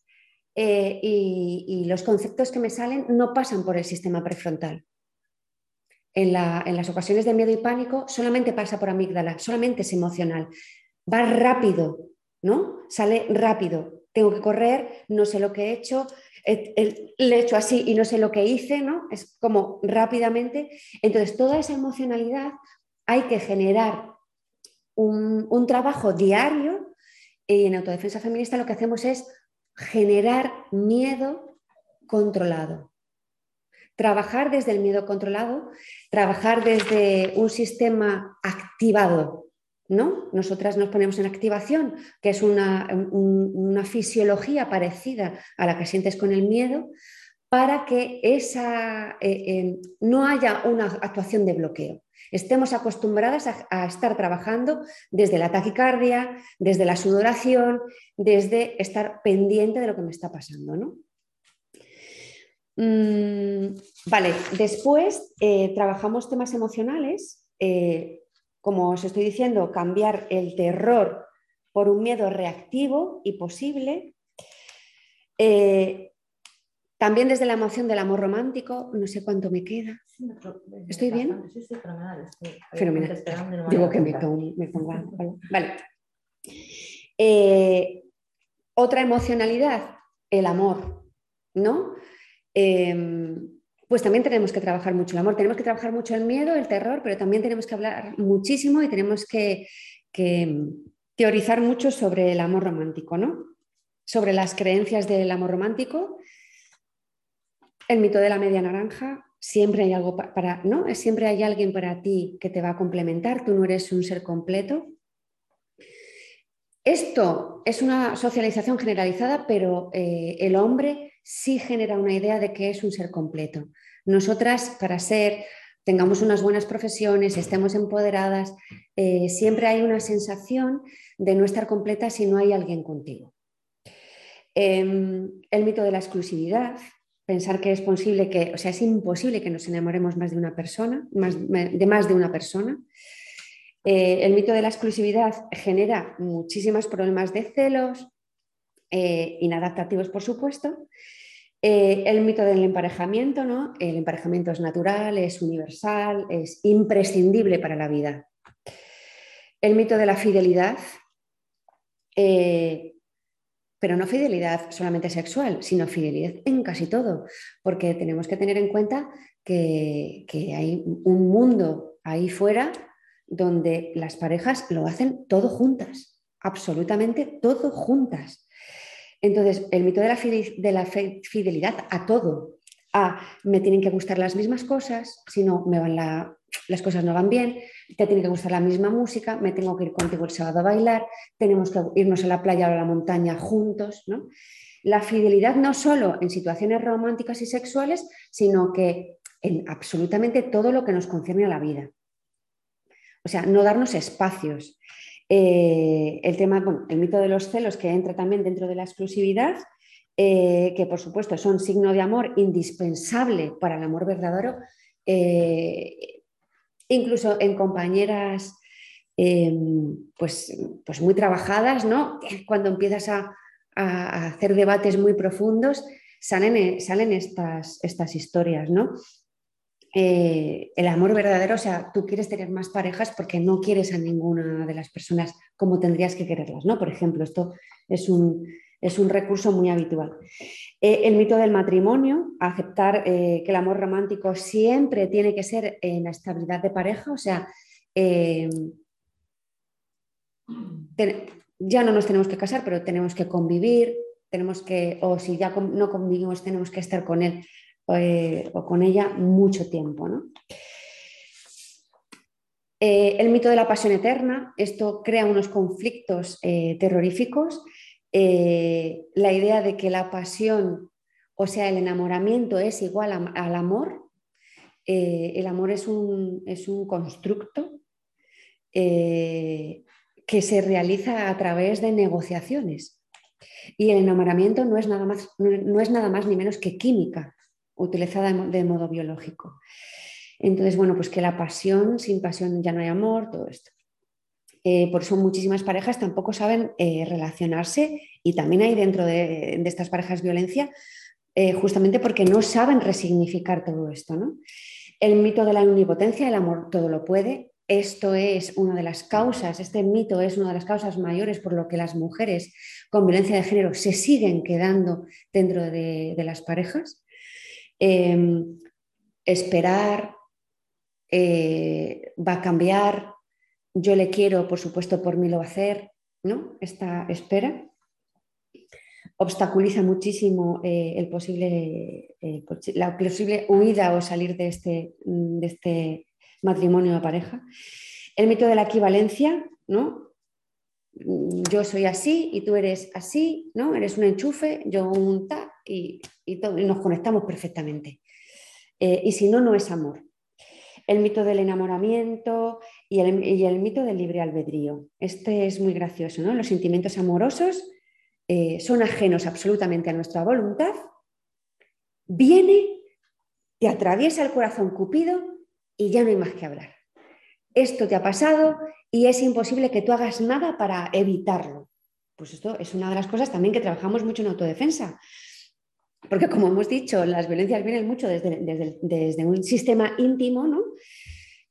eh, y, los conceptos que me salen no pasan por el sistema prefrontal. En, las ocasiones de miedo y pánico solamente pasa por amígdala, solamente es emocional, va rápido, ¿no? Sale rápido, tengo que correr, no sé lo que he hecho, le he hecho así y no sé lo que hice, ¿no? Es como rápidamente. Entonces, toda esa emocionalidad hay que generar un, trabajo diario y en autodefensa feminista lo que hacemos es generar miedo controlado. Trabajar desde el miedo controlado, trabajar desde un sistema activado, ¿no? Nosotras nos ponemos en activación, que es una, fisiología parecida a la que sientes con el miedo, para que esa, eh, eh, no haya una actuación de bloqueo. Estemos acostumbradas a, estar trabajando desde la taquicardia, desde la sudoración, desde estar pendiente de lo que me está pasando. ¿no? Mm, vale, después eh, trabajamos temas emocionales como os estoy diciendo, cambiar el terror por un miedo reactivo y posible. Eh, también desde la emoción del amor romántico, no sé cuánto me queda. ¿Estoy bien? Sí, sí, fenomenal. fenomenal. Digo que me pongo, Vale. Eh, otra emocionalidad, el amor, ¿no? Eh, pues también tenemos que trabajar mucho el amor, tenemos que trabajar mucho el miedo, el terror, pero también tenemos que hablar muchísimo y tenemos que, teorizar mucho sobre el amor romántico, ¿no? Sobre las creencias del amor romántico, el mito de la media naranja, siempre hay algo para, ¿no? Siempre hay alguien para ti que te va a complementar, tú no eres un ser completo. Esto es una socialización generalizada, pero eh, el hombre sí genera una idea de que es un ser completo. Nosotras, para ser, tengamos unas buenas profesiones, estemos empoderadas, eh, siempre hay una sensación de no estar completa si no hay alguien contigo. Em, el mito de la exclusividad, pensar que es posible que, o sea, es imposible que nos enamoremos más de una persona, más, de más de una persona. Eh, el mito de la exclusividad genera muchísimos problemas de celos, eh, inadaptativos, por supuesto, eh, el mito del emparejamiento, ¿no? El emparejamiento es natural, es universal, es imprescindible para la vida. El mito de la fidelidad, eh, pero no fidelidad solamente sexual, sino fidelidad en casi todo, porque tenemos que tener en cuenta que, que hay un mundo ahí fuera donde las parejas lo hacen todo juntas, absolutamente todo juntas. Entonces, el mito de la, fidelidad a todo, a me tienen que gustar las mismas cosas, si no, me van las cosas no van bien, te tiene que gustar la misma música, me tengo que ir contigo el sábado a bailar, tenemos que irnos a la playa o a la montaña juntos. La fidelidad no solo en situaciones románticas y sexuales, sino que en absolutamente todo lo que nos concierne a la vida. O sea, no darnos espacios, eh, el tema, bueno, el mito de los celos que entra también dentro de la exclusividad, eh, que por supuesto son signo de amor indispensable para el amor verdadero, eh, incluso en compañeras pues, pues muy trabajadas, ¿no? Cuando empiezas a, hacer debates muy profundos, salen, salen estas, estas historias, ¿no? Eh, el amor verdadero, o sea, tú quieres tener más parejas porque no quieres a ninguna de las personas como tendrías que quererlas, ¿no? Por ejemplo, esto es un, es un recurso muy habitual. Eh, el mito del matrimonio, aceptar eh, que el amor romántico siempre tiene que ser en la estabilidad de pareja, o sea, ya no nos tenemos que casar, pero tenemos que convivir, tenemos que, o si ya no convivimos, tenemos que estar con él eh, o con ella mucho tiempo. Eh, el mito de la pasión eterna, esto crea unos conflictos eh, terroríficos. la idea de que la pasión, o sea, el enamoramiento es igual al amor, el amor es un, es un constructo que se realiza a través de negociaciones. Y el enamoramiento no es nada más, no es nada más ni menos que química utilizada de modo biológico. Entonces, bueno, pues que la pasión, sin pasión ya no hay amor, todo esto. Eh, por eso muchísimas parejas tampoco saben eh, relacionarse y también hay dentro de, estas parejas violencia eh, justamente porque no saben resignificar todo esto. ¿no? El mito de la omnipotencia, el amor todo lo puede, esto es una de las causas, este mito es una de las causas mayores por lo que las mujeres con violencia de género se siguen quedando dentro de, las parejas. Em, esperar va a cambiar, yo le quiero, por supuesto, por mí lo va a hacer, ¿no? Esta espera obstaculiza muchísimo eh, el posible, eh, la posible huida o salir de este, de este matrimonio o pareja. El mito de la equivalencia, ¿no? Yo soy así y tú eres así, ¿no? Eres un enchufe, yo un ta y, nos conectamos perfectamente. Eh, y si no, no es amor el mito del enamoramiento y el, mito del libre albedrío. Este es muy gracioso, ¿no? Los sentimientos amorosos eh, son ajenos absolutamente a nuestra voluntad. Viene, te atraviesa el corazón cupido y ya no hay más que hablar. Esto te ha pasado y es imposible que tú hagas nada para evitarlo. Pues esto es una de las cosas también que trabajamos mucho en autodefensa. Porque como hemos dicho, las violencias vienen mucho desde, un sistema íntimo, ¿no?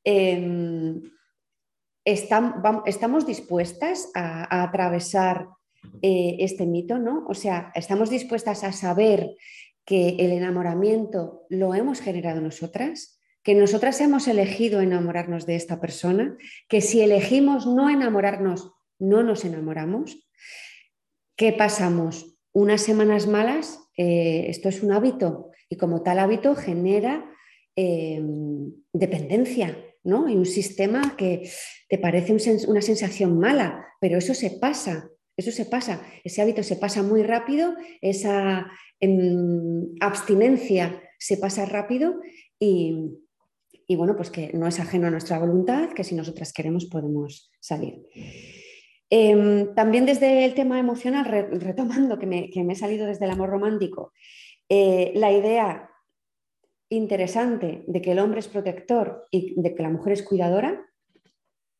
Em, estamos dispuestas a, atravesar eh, este mito, ¿no? O sea, estamos dispuestas a saber que el enamoramiento lo hemos generado nosotras, que nosotras hemos elegido enamorarnos de esta persona, que si elegimos no enamorarnos, no nos enamoramos, que pasamos unas semanas malas eh, esto es un hábito y como tal hábito genera eh, dependencia, ¿no? Y un sistema que te parece una sensación mala, pero eso se pasa, eso se pasa, ese hábito se pasa muy rápido, esa em, abstinencia se pasa rápido y, bueno, pues que no es ajeno a nuestra voluntad, que si nosotras queremos podemos salir. Em, también desde el tema emocional, retomando que me, he salido desde el amor romántico, eh, la idea interesante de que el hombre es protector y de que la mujer es cuidadora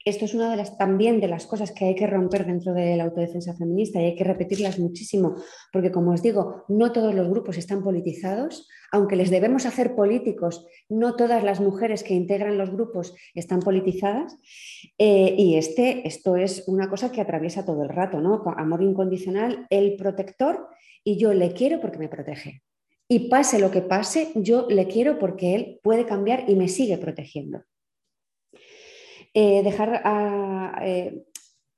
esto es una de las también de las cosas que hay que romper dentro de la autodefensa feminista y hay que repetirlas muchísimo, porque como os digo, no todos los grupos están politizados, aunque les debemos hacer políticos, no todas las mujeres que integran los grupos están politizadas. Eh, y este, esto es una cosa que atraviesa todo el rato, ¿no? Amor incondicional, el protector y yo le quiero porque me protege. Y pase lo que pase, yo le quiero porque él puede cambiar y me sigue protegiendo. Eh, dejar eh,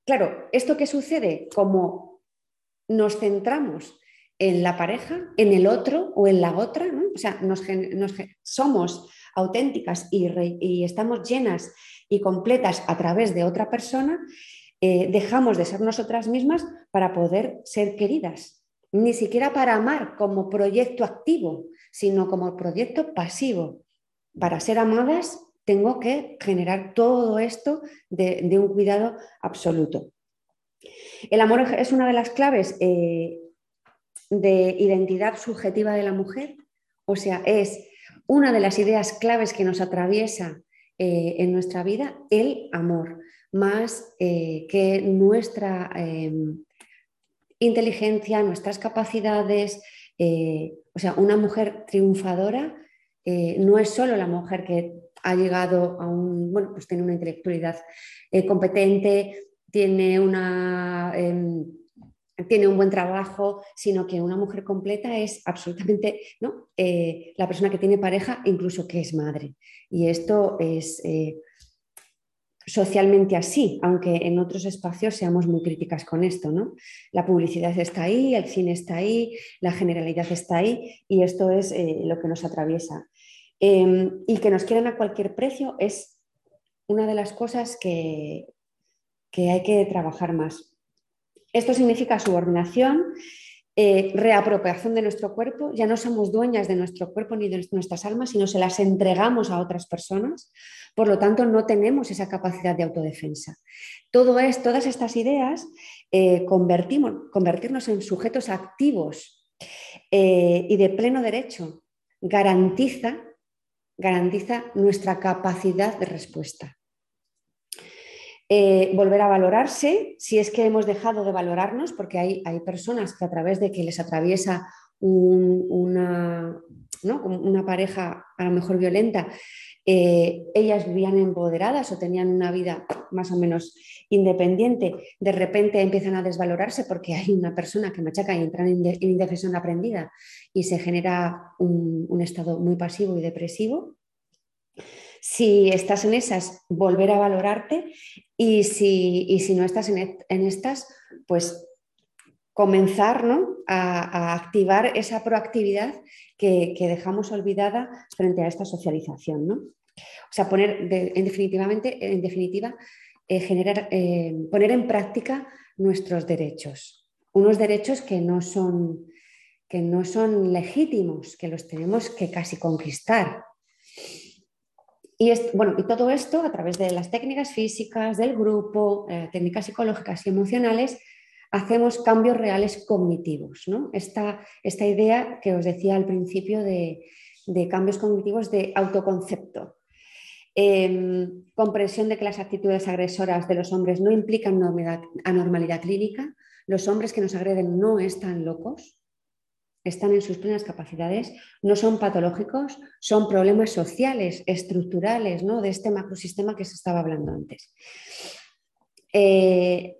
claro, ¿esto qué sucede? Como nos centramos en la pareja, en el otro o en la otra, o sea, nos, somos auténticas y, estamos llenas y completas a través de otra persona, eh, dejamos de ser nosotras mismas para poder ser queridas, ni siquiera para amar como proyecto activo, sino como proyecto pasivo, para ser amadas tengo que generar todo esto de, un cuidado absoluto. El amor es una de las claves eh, de identidad subjetiva de la mujer, o sea, es una de las ideas claves que nos atraviesa eh, en nuestra vida, el amor, más eh, que nuestra inteligencia, nuestras capacidades, o sea, una mujer triunfadora no es solo la mujer que ha llegado a un, bueno, pues tiene una intelectualidad eh, competente, tiene, una, em, tiene un buen trabajo, sino que una mujer completa es absolutamente ¿no? Eh, la persona que tiene pareja, incluso que es madre. Y esto es eh, socialmente así, aunque en otros espacios seamos muy críticas con esto. ¿no? La publicidad está ahí, el cine está ahí, la generalidad está ahí y esto es lo que nos atraviesa. Em, y que nos quieran a cualquier precio es una de las cosas que, que hay que trabajar más. Esto significa subordinación, eh, reapropiación de nuestro cuerpo, ya no somos dueñas de nuestro cuerpo ni de nuestras almas, sino se las entregamos a otras personas, por lo tanto no tenemos esa capacidad de autodefensa. Todo es, todas estas ideas, eh, convertirnos en sujetos activos eh, y de pleno derecho, garantiza, garantiza nuestra capacidad de respuesta. Eh, volver a valorarse, si es que hemos dejado de valorarnos, porque hay, hay personas que a través de que les atraviesa una, una, pareja a lo mejor violenta, eh, ellas vivían empoderadas o tenían una vida más o menos independiente, de repente empiezan a desvalorarse porque hay una persona que machaca y entra en indefensión aprendida y se genera un estado muy pasivo y depresivo. Si estás en esas, volver a valorarte y si, si no estás en, estas, pues comenzar a, activar esa proactividad que, dejamos olvidada frente a esta socialización. ¿no? O sea, poner en, definitivamente, en definitiva, eh, generar, eh, poner en práctica nuestros derechos. Unos derechos que no, son, que no son legítimos, que los tenemos que casi conquistar. Y, bueno, y todo esto a través de las técnicas físicas, del grupo, eh, técnicas psicológicas y emocionales, hacemos cambios reales cognitivos. ¿no? Esta, esta, idea que os decía al principio de, cambios cognitivos de autoconcepto. Em, comprensión de que las actitudes agresoras de los hombres no implican anormalidad clínica, los hombres que nos agreden no están locos, están en sus plenas capacidades, no son patológicos, son problemas sociales, estructurales, ¿no? de este macrosistema que se estaba hablando antes. Eh,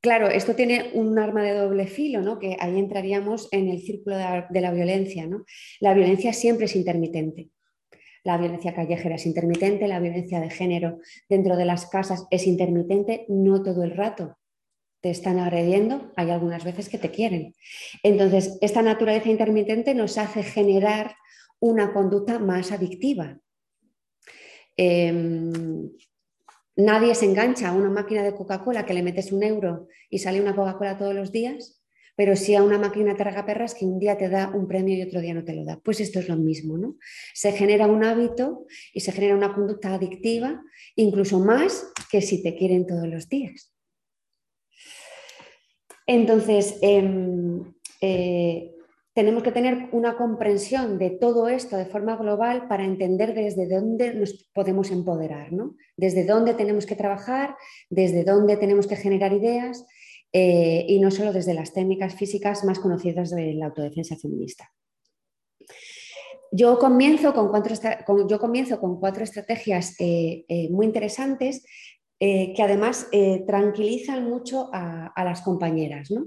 claro, esto tiene un arma de doble filo, ¿no? que ahí entraríamos en el círculo de la, violencia. ¿no? La violencia siempre es intermitente. La violencia callejera es intermitente, la violencia de género dentro de las casas es intermitente, no todo el rato te están agrediendo, hay algunas veces que te quieren. Entonces, esta naturaleza intermitente nos hace generar una conducta más adictiva. Em, nadie se engancha a una máquina de Coca-Cola que le metes un euro y sale una Coca-Cola todos los días, pero sí a una máquina perras que un día te da un premio y otro día no te lo da. Pues esto es lo mismo, ¿no? Se genera un hábito y se genera una conducta adictiva, incluso más que si te quieren todos los días. Entonces, em, eh, tenemos que tener una comprensión de todo esto de forma global para entender desde dónde nos podemos empoderar, ¿no? desde dónde tenemos que trabajar, desde dónde tenemos que generar ideas eh, y no solo desde las técnicas físicas más conocidas de la autodefensa feminista. Yo comienzo con cuatro, yo comienzo con cuatro estrategias eh, muy interesantes eh, que además eh, tranquilizan mucho a, las compañeras, ¿no?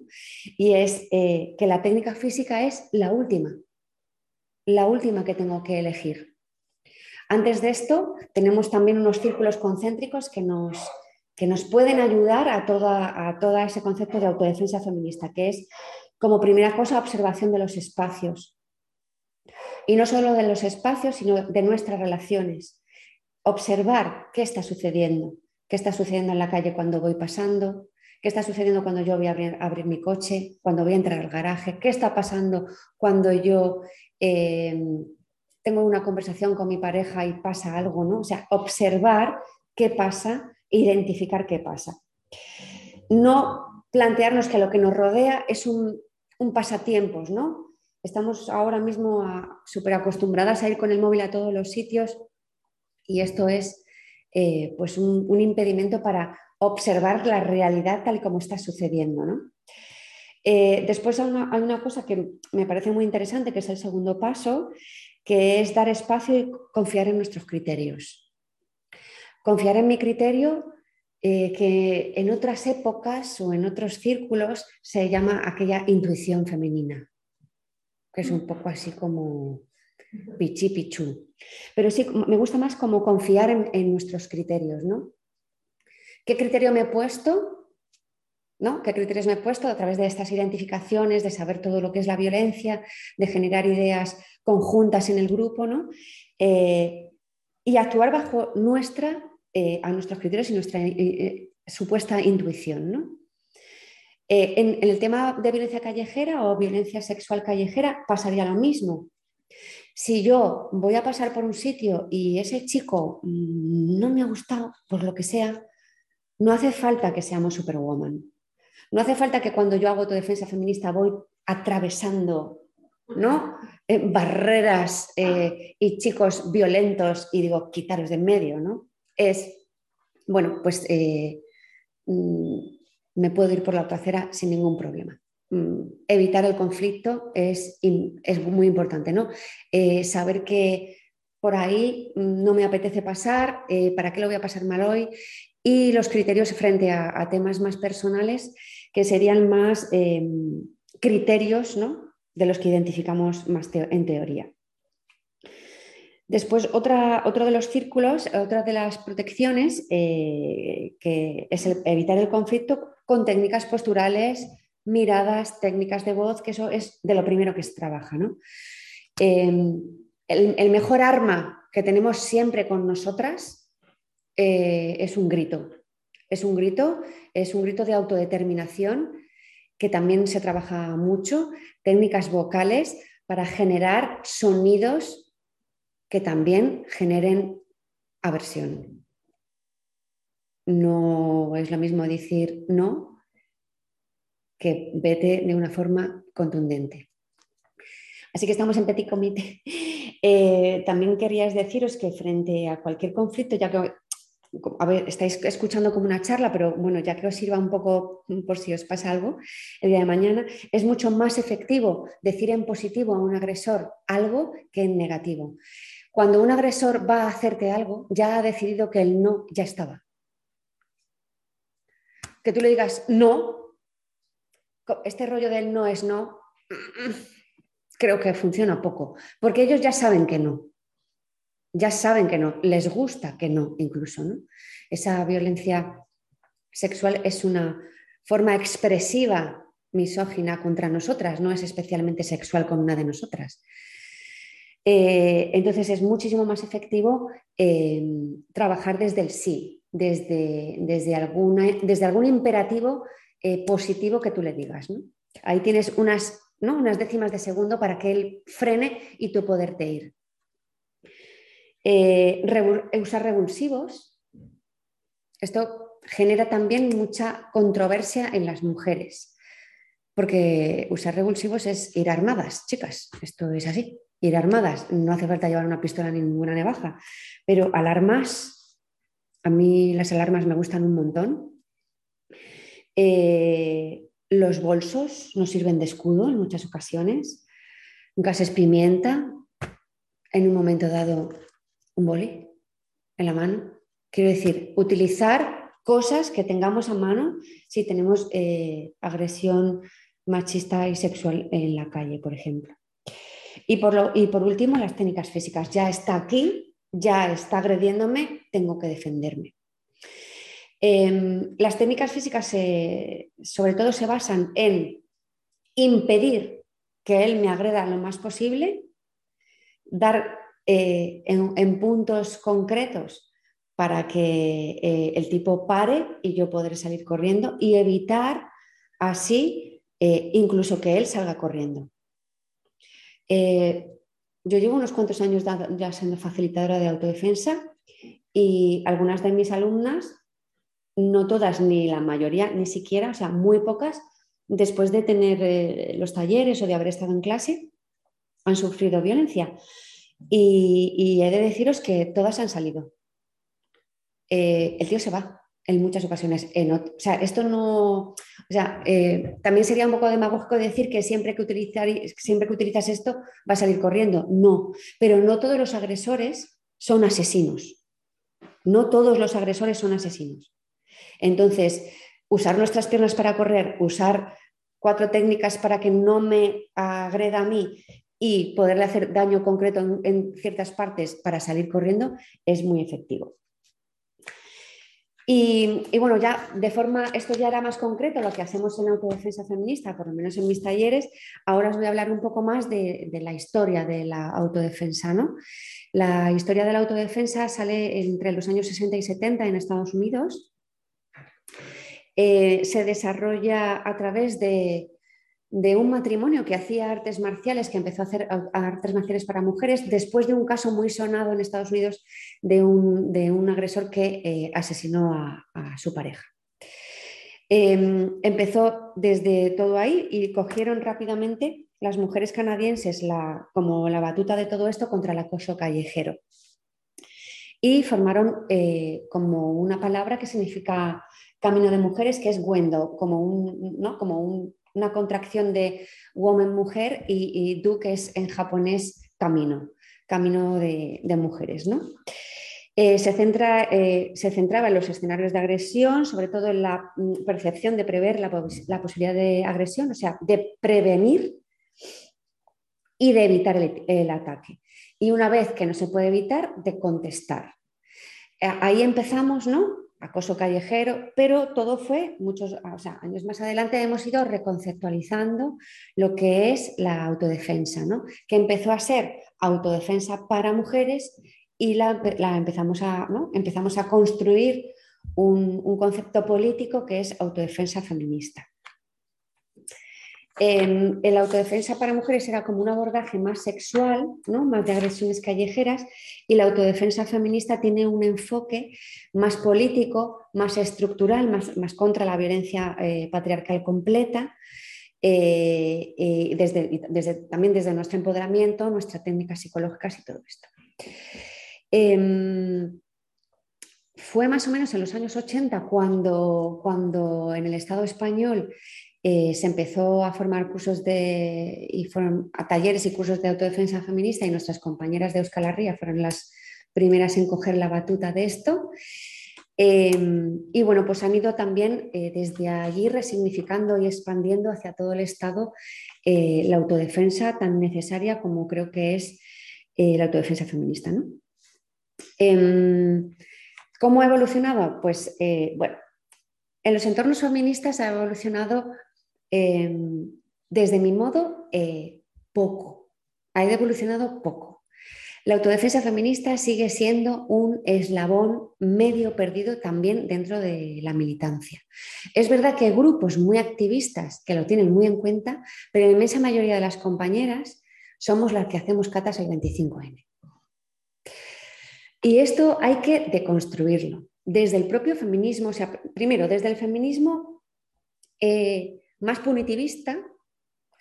Y es eh, que la técnica física es la última, la última que tengo que elegir. Antes de esto, tenemos también unos círculos concéntricos que nos, que nos pueden ayudar a, toda, a todo ese concepto de autodefensa feminista, que es como primera cosa observación de los espacios. Y no solo de los espacios, sino de nuestras relaciones. Observar qué está sucediendo qué está sucediendo en la calle cuando voy pasando, qué está sucediendo cuando yo voy a abrir, mi coche, cuando voy a entrar al garaje, qué está pasando cuando yo eh, tengo una conversación con mi pareja y pasa algo, ¿no? O sea, observar qué pasa, identificar qué pasa. No plantearnos que lo que nos rodea es un, pasatiempos, ¿no? Estamos ahora mismo súper acostumbradas a ir con el móvil a todos los sitios y esto es eh, pues un, impedimento para observar la realidad tal como está sucediendo. Eh, después hay una, cosa que me parece muy interesante, que es el segundo paso, que es dar espacio y confiar en nuestros criterios. Confiar en mi criterio, eh, que en otras épocas o en otros círculos se llama aquella intuición femenina, que es un poco así como pichi pichú. Pero sí, me gusta más como confiar en, nuestros criterios, ¿no? ¿Qué criterio me he puesto? ¿no? ¿Qué criterios me he puesto a través de estas identificaciones, de saber todo lo que es la violencia, de generar ideas conjuntas en el grupo, ¿no? Eh, y actuar bajo nuestra, eh, a nuestros criterios y nuestra eh, supuesta intuición, ¿no? En, el tema de violencia callejera o violencia sexual callejera pasaría lo mismo. Si yo voy a pasar por un sitio y ese chico mm, no me ha gustado, por lo que sea, no hace falta que seamos superwoman. No hace falta que cuando yo hago autodefensa feminista voy atravesando ¿no? Eh, barreras eh, y chicos violentos y digo, quitaros de en medio, ¿no? Es, bueno, pues mm, me puedo ir por la otra acera sin ningún problema. Mm, evitar el conflicto es, es muy importante, ¿no? Eh, saber que por ahí mm, no me apetece pasar, eh, ¿para qué lo voy a pasar mal hoy? Y los criterios frente a, temas más personales, que serían más em, criterios ¿no? de los que identificamos más en teoría. Después, otra, otro de los círculos, otra de las protecciones, eh, que es evitar el conflicto con técnicas posturales, miradas, técnicas de voz, que eso es de lo primero que se trabaja. Em, el, mejor arma que tenemos siempre con nosotras eh, es un grito. Es un grito, es un grito de autodeterminación que también se trabaja mucho, técnicas vocales para generar sonidos que también generen aversión. No es lo mismo decir no que vete de una forma contundente. Así que estamos en petit comité. Eh, también querías deciros que frente a cualquier conflicto, ya que estáis escuchando como una charla, pero bueno, ya que os sirva un poco por si os pasa algo el día de mañana, es mucho más efectivo decir en positivo a un agresor algo que en negativo. Cuando un agresor va a hacerte algo, ya ha decidido que el no ya estaba. Que tú le digas no, este rollo del no es no, creo que funciona poco, porque ellos ya saben que no. Ya saben que no, les gusta que no, incluso. ¿no? Esa violencia sexual es una forma expresiva misógina contra nosotras, no es especialmente sexual con una de nosotras. Eh, entonces es muchísimo más efectivo eh, trabajar desde el sí, desde, desde, desde algún imperativo eh, positivo que tú le digas. Ahí tienes unas, unas décimas de segundo para que él frene y tú poderte ir. usar revulsivos. Esto genera también mucha controversia en las mujeres, porque usar revulsivos es ir armadas, chicas, esto es así ir armadas. No hace falta llevar una pistola ni ninguna navaja, pero alarmas, a mí las alarmas me gustan un montón. Eh, los bolsos nos sirven de escudo en muchas ocasiones. Gases pimienta, en un momento dado un boli en la mano. Quiero decir, utilizar cosas que tengamos a mano si tenemos eh, agresión machista y sexual en la calle, por ejemplo. Y por, último, las técnicas físicas. Ya está aquí, ya está agrediéndome, tengo que defenderme. Em, las técnicas físicas sobre todo se basan en impedir que él me agreda lo más posible, dar eh, en, puntos concretos para que eh, el tipo pare y yo poder salir corriendo y evitar así eh, incluso que él salga corriendo. Yo llevo unos cuantos años ya siendo facilitadora de autodefensa y algunas de mis alumnas, no todas ni la mayoría, ni siquiera, o sea, muy pocas, después de tener eh, los talleres o de haber estado en clase, han sufrido violencia. Y, he de deciros que todas han salido. Eh, el tío se va en muchas ocasiones. o sea, esto no. O sea, eh, también sería un poco demagógico decir que siempre que, utilizar, siempre que utilizas esto va a salir corriendo. No, pero no todos los agresores son asesinos. No todos los agresores son asesinos. Entonces, usar nuestras piernas para correr, usar cuatro técnicas para que no me agreda a mí y poderle hacer daño concreto en ciertas partes para salir corriendo es muy efectivo. Y, bueno, ya de forma, esto ya era más concreto lo que hacemos en autodefensa feminista, por lo menos en mis talleres. Ahora os voy a hablar un poco más de, la historia de la autodefensa. ¿no? La historia de la autodefensa sale entre los años 60 y 70 en Estados Unidos. Eh, se desarrolla a través de, un matrimonio que hacía artes marciales, que empezó a hacer artes marciales para mujeres, después de un caso muy sonado en Estados Unidos de un, agresor que eh, asesinó a, su pareja. Em, empezó desde todo ahí y cogieron rápidamente las mujeres canadienses como la batuta de todo esto contra el acoso callejero. Y formaron eh, como una palabra que significa camino de mujeres, que es Wendo, como, un, como una contracción de woman, mujer, y, du, que es en japonés camino, camino de, mujeres. ¿no? Eh, se, centra, eh, se, centraba en los escenarios de agresión, sobre todo en la mm, percepción de prever la posibilidad de agresión, o sea, de prevenir y de evitar el, ataque. Y una vez que no se puede evitar, de contestar. Eh, ahí empezamos, ¿no? Acoso callejero, pero todo fue, muchos años más adelante hemos ido reconceptualizando lo que es la autodefensa, ¿no? que empezó a ser autodefensa para mujeres y la, empezamos, a, empezamos a construir un concepto político que es autodefensa feminista. En, la autodefensa para mujeres era como un abordaje más sexual, ¿no? más de agresiones callejeras, y la autodefensa feminista tiene un enfoque más político, más estructural, más, contra la violencia eh, patriarcal completa, eh, y desde, también desde nuestro empoderamiento, nuestras técnicas psicológicas y todo esto. Em, fue más o menos en los años 80 cuando, cuando en el Estado español eh, se empezó a formar cursos de, y a talleres y cursos de autodefensa feminista y nuestras compañeras de Euskal Herria fueron las primeras en coger la batuta de esto. Em, y bueno, pues han ido también eh, desde allí resignificando y expandiendo hacia todo el Estado eh, la autodefensa tan necesaria como creo que es la autodefensa feminista. ¿no? Em, ¿Cómo ha evolucionado? Pues bueno, en los entornos feministas ha evolucionado Em, desde mi modo, eh, poco. Ha evolucionado poco. La autodefensa feminista sigue siendo un eslabón medio perdido también dentro de la militancia. Es verdad que hay grupos muy activistas que lo tienen muy en cuenta, pero la inmensa mayoría de las compañeras somos las que hacemos catas el 25N. Y esto hay que deconstruirlo desde el propio feminismo, o sea, primero desde el feminismo eh, más punitivista,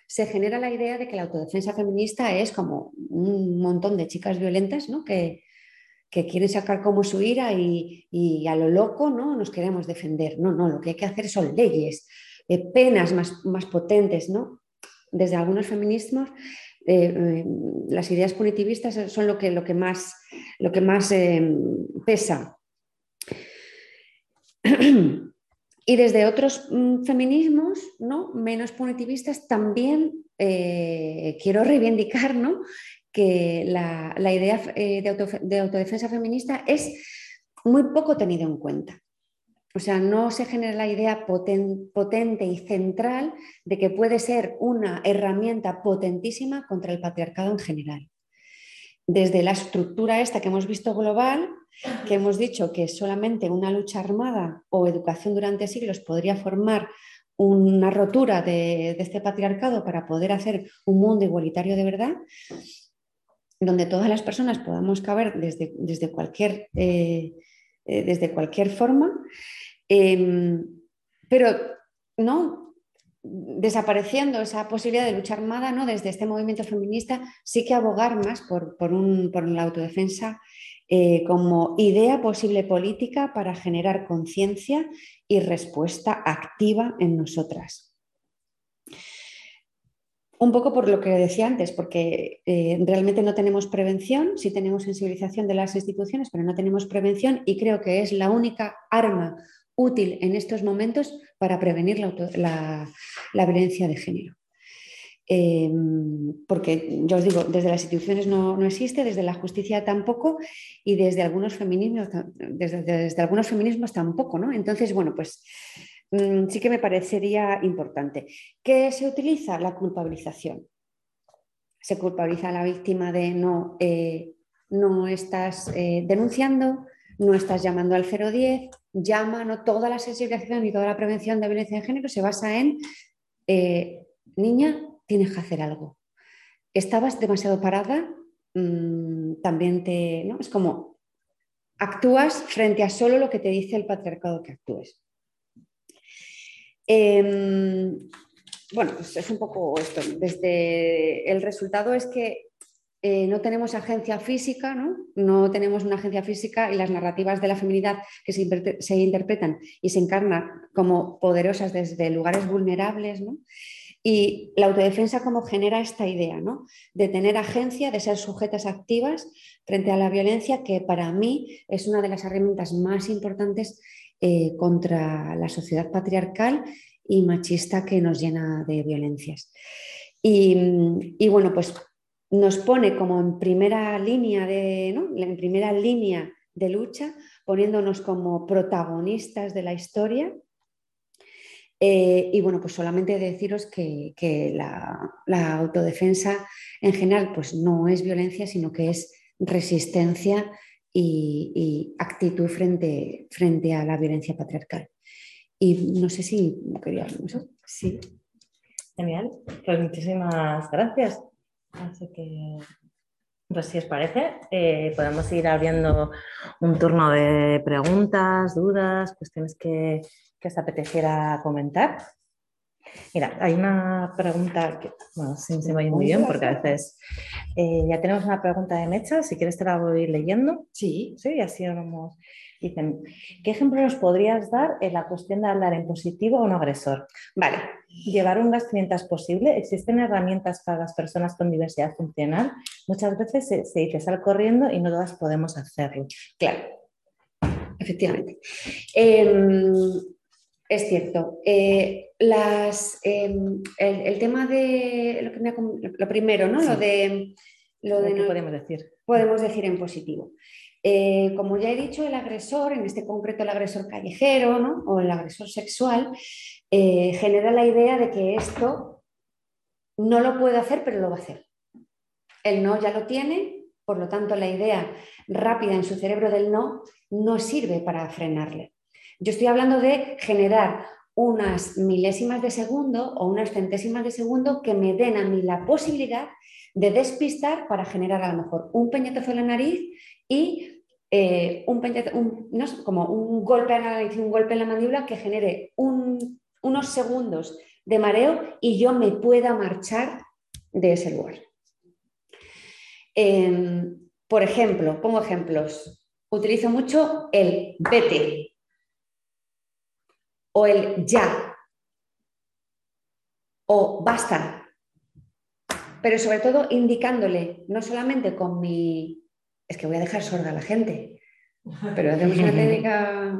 se genera la idea de que la autodefensa feminista es como un montón de chicas violentas ¿no? que, quieren sacar como su ira y, a lo loco ¿no? nos queremos defender. No, no, lo que hay que hacer son leyes, eh, penas más, más, potentes. ¿no? Desde algunos feminismos, eh, eh, las ideas punitivistas son lo que, lo que más, lo que más pesa. Y desde otros mm, feminismos ¿no? menos punitivistas también eh, quiero reivindicar que la, idea eh, de, autodefensa feminista es muy poco tenida en cuenta. O sea, no se genera la idea potente y central de que puede ser una herramienta potentísima contra el patriarcado en general. Desde la estructura esta que hemos visto global, que hemos dicho que solamente una lucha armada o educación durante siglos podría formar una rotura de, este patriarcado para poder hacer un mundo igualitario de verdad, donde todas las personas podamos caber desde, desde, cualquier, eh, eh, desde cualquier forma, em, pero no desapareciendo esa posibilidad de lucha armada, ¿no? desde este movimiento feminista, sí que abogar más por, por, un, la autodefensa eh, como idea posible política para generar conciencia y respuesta activa en nosotras. Un poco por lo que decía antes, porque eh, realmente no tenemos prevención, sí tenemos sensibilización de las instituciones, pero no tenemos prevención y creo que es la única arma útil en estos momentos para prevenir la violencia de género. Em, porque yo os digo, desde las instituciones no, existe, desde la justicia tampoco y desde algunos feminismos, desde, algunos feminismos tampoco, ¿no? Entonces, bueno, pues mm, sí que me parecería importante. ¿Qué se utiliza? La culpabilización. Se culpabiliza a la víctima de no, eh, no estás eh, denunciando, no estás llamando al 010, llama, no toda la sensibilización y toda la prevención de violencia de género se basa en, eh, niña, tienes que hacer algo. Estabas demasiado parada, mm, también te, ¿no? Es como, actúas frente a solo lo que te dice el patriarcado que actúes. Em, bueno, pues es un poco esto. Desde el resultado es que eh, no tenemos agencia física, ¿no? ¿no? tenemos una agencia física y las narrativas de la feminidad que se, interpretan y se encarnan como poderosas desde lugares vulnerables. Y la autodefensa como genera esta idea ¿no? de tener agencia, de ser sujetas activas frente a la violencia, que para mí es una de las herramientas más importantes eh, contra la sociedad patriarcal y machista que nos llena de violencias. Y bueno, pues nos pone como en primera línea de, en primera línea de lucha, poniéndonos como protagonistas de la historia. Eh, y bueno, pues solamente deciros que, la, autodefensa en general pues no es violencia, sino que es resistencia y, actitud frente, frente, a la violencia patriarcal. Y no sé si querías eso. Sí. Genial. Pues muchísimas gracias. Así que, pues si os parece, eh, podemos ir abriendo un turno de preguntas, dudas, cuestiones que, que os apeteciera comentar. Mira, hay una pregunta que, bueno, sí, se me oye muy bien porque a veces eh, ya tenemos una pregunta de Mecha, si quieres te la voy leyendo. Sí. Sí, así vamos. Dicen, ¿qué ejemplo nos podrías dar en la cuestión de hablar en positivo a un agresor? Vale. Llevar un gas mientras posible. ¿Existen herramientas para las personas con diversidad funcional? Muchas veces se, dice sal corriendo y no todas podemos hacerlo. Claro, efectivamente. Em, es cierto. Eh, las, em, el, tema de lo, primero, ¿no? Lo de. Lo de ¿Qué podemos decir? Podemos decir en positivo. Eh, como ya he dicho, el agresor, en este concreto el agresor callejero o el agresor sexual, eh, genera la idea de que esto no lo puede hacer, pero lo va a hacer. El no ya lo tiene, por lo tanto la idea rápida en su cerebro del no no sirve para frenarle. Yo estoy hablando de generar unas milésimas de segundo o unas centésimas de segundo que me den a mí la posibilidad de despistar para generar a lo mejor un peñetazo en la nariz y eh, un, como un golpe un golpe en la mandíbula que genere unos segundos de mareo y yo me pueda marchar de ese lugar. Em, por ejemplo, pongo ejemplos. Utilizo mucho el vete o el ya o basta, pero sobre todo indicándole, no solamente con mi es que voy a dejar sorda a la gente. Pero hacemos una técnica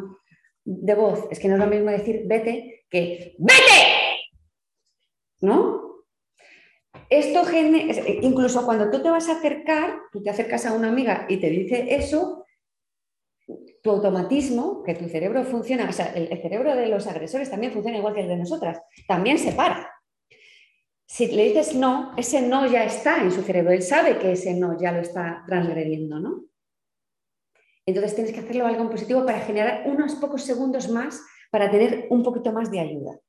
de voz. Es que no es lo mismo decir vete que vete. ¿No? Esto genera, incluso cuando tú te vas a acercar, tú te acercas a una amiga y te dice eso, tu automatismo, que tu cerebro funciona, o sea, el, cerebro de los agresores también funciona igual que el de nosotras, también se para. Si le dices no, ese no ya está en su cerebro, él sabe que ese no ya lo está transgrediendo, ¿no? Entonces tienes que hacerlo algo positivo para generar unos pocos segundos más para tener un poquito más de ayuda.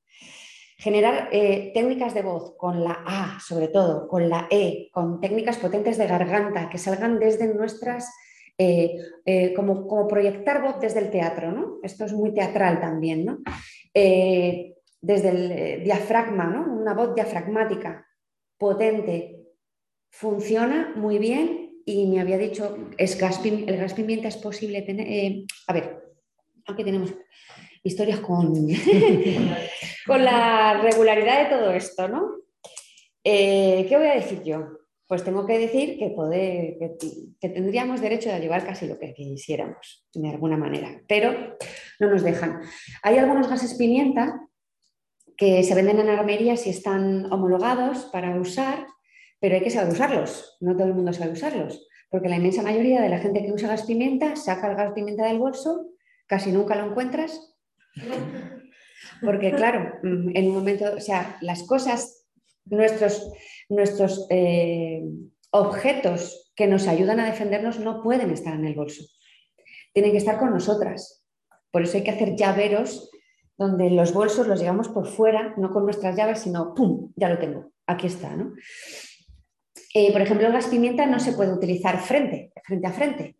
Generar eh, técnicas de voz con la A, sobre todo, con la E, con técnicas potentes de garganta que salgan desde nuestras, eh, eh, como, como, proyectar voz desde el teatro, ¿no? Esto es muy teatral también, ¿no? Desde el eh, diafragma, ¿no? una voz diafragmática potente, funciona muy bien y me había dicho, es el gas pimienta es posible tener, eh, a ver, aunque tenemos historias con, la regularidad de todo esto, ¿no? Eh, ¿Qué voy a decir yo? Pues tengo que decir que, tendríamos derecho a llevar casi lo que quisiéramos, de alguna manera, pero no nos dejan. Hay algunos gases pimienta que se venden en armerías y están homologados para usar, pero hay que saber usarlos. No todo el mundo sabe usarlos, porque la inmensa mayoría de la gente que usa gas pimienta saca el gas pimienta del bolso, casi nunca lo encuentras. Porque claro, mm, en un momento, o sea, las cosas, nuestros, nuestros eh, objetos que nos ayudan a defendernos no pueden estar en el bolso. tienen que estar con nosotras. Por eso hay que hacer llaveros donde los bolsos los llevamos por fuera, no con nuestras llaves, sino ¡pum! Ya lo tengo, aquí está. ¿no? Eh, por ejemplo, el gas pimienta no se puede utilizar frente, frente a frente.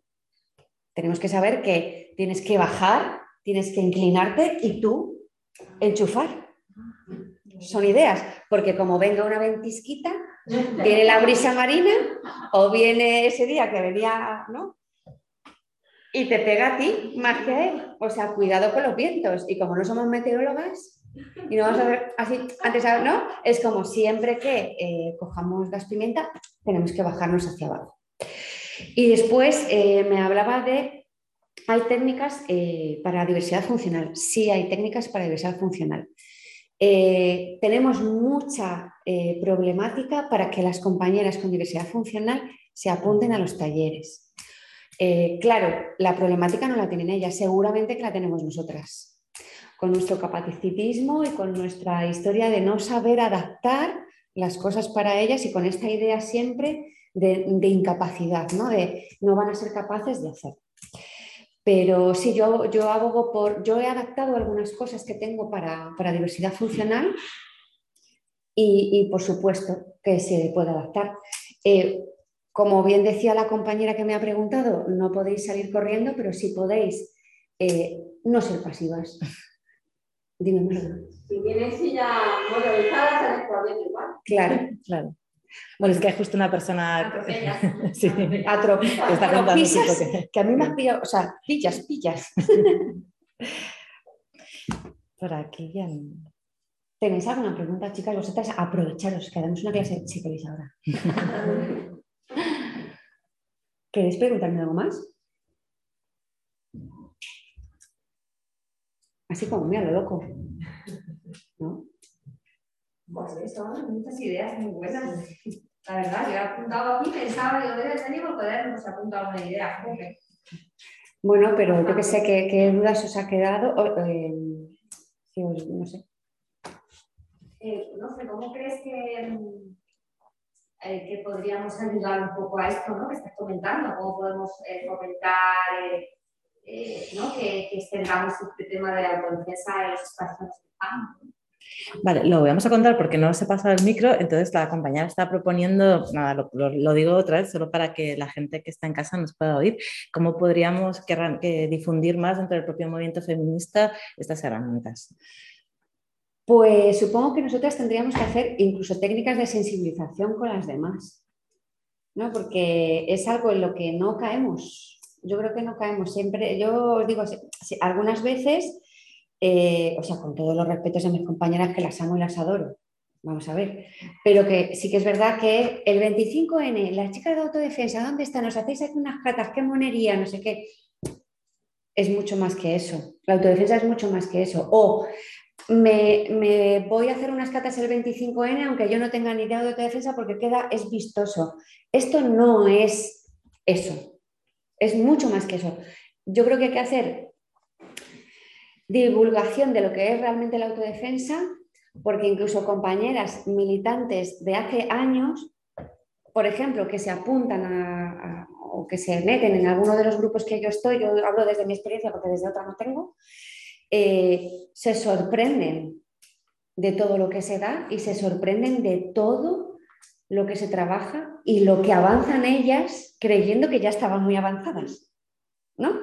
Tenemos que saber que tienes que bajar, tienes que inclinarte y tú enchufar. Son ideas, porque como venga una ventisquita, viene la brisa marina o viene ese día que venía, ¿no? Y te pega a ti más que a él. O sea, cuidado con los vientos. Y como no somos meteorólogas, y no vamos a ver así, antes, ¿no? Es como siempre que eh, cojamos gas pimienta, tenemos que bajarnos hacia abajo. Y después eh, me hablaba de, hay técnicas eh, para diversidad funcional. Sí, hay técnicas para diversidad funcional. tenemos mucha problemática para que las compañeras con diversidad funcional se apunten a los talleres. Claro, la problemática no la tienen ellas, seguramente que la tenemos nosotras con nuestro capacitismo y con nuestra historia de no saber adaptar las cosas para ellas y con esta idea siempre de, incapacidad, ¿no? de no van a ser capaces de hacer. Pero sí, yo, yo abogo por, yo he adaptado algunas cosas que tengo para, diversidad funcional y, por supuesto que se puede adaptar. Eh, como bien decía la compañera que me ha preguntado, no podéis salir corriendo, pero sí podéis eh, no ser pasivas. Dime, Si tienes silla motorizada, sales corriendo igual. Claro, claro. Bueno, es que hay justo una persona sí, que, que a mí me has pillado, o sea, pillas, pillas. Por aquí ya ¿Tenéis alguna pregunta, chicas? Vosotras aprovecharos, que damos una clase de si queréis ahora. ¿Queréis preguntarme algo más? Así como, mira, lo loco. ¿No? Pues eso, muchas ideas muy buenas. La verdad, yo he apuntado aquí, pensaba, yo debe tener por poder, he apuntado una idea. Bueno, pero yo que sé, ¿qué, dudas os ha quedado? Eh, no sé. Eh, no sé, ¿cómo crees que, eh, que podríamos ayudar un poco a esto ¿no? que estás comentando? ¿Cómo podemos fomentar eh, ¿no? que, que, extendamos este tema de la autodefensa en los espacios que Vale, lo vamos a contar porque no se pasa el micro, entonces la compañera está proponiendo, nada, lo, digo otra vez, solo para que la gente que está en casa nos pueda oír, cómo podríamos difundir más dentro del propio movimiento feminista estas herramientas. Pues supongo que nosotras tendríamos que hacer incluso técnicas de sensibilización con las demás, ¿no? porque es algo en lo que no caemos yo creo que no caemos siempre. Yo os digo, algunas veces, eh, o sea, con todos los respetos a mis compañeras que las amo y las adoro, vamos a ver, pero que sí que es verdad que el 25N, las chicas de autodefensa, ¿dónde están? Nos hacéis aquí unas catas, qué monería, no sé qué. Es mucho más que eso. La autodefensa es mucho más que eso. O me, voy a hacer unas catas el 25N aunque yo no tenga ni idea de autodefensa porque queda, es vistoso. Esto no es eso. Es mucho más que eso. Yo creo que hay que hacer divulgación de lo que es realmente la autodefensa, porque incluso compañeras militantes de hace años, por ejemplo, que se apuntan o que se meten en alguno de los grupos que yo estoy, yo hablo desde mi experiencia porque desde otra no tengo, eh, se sorprenden de todo lo que se da y se sorprenden de todo lo que se trabaja y lo que avanzan ellas creyendo que ya estaban muy avanzadas. ¿no?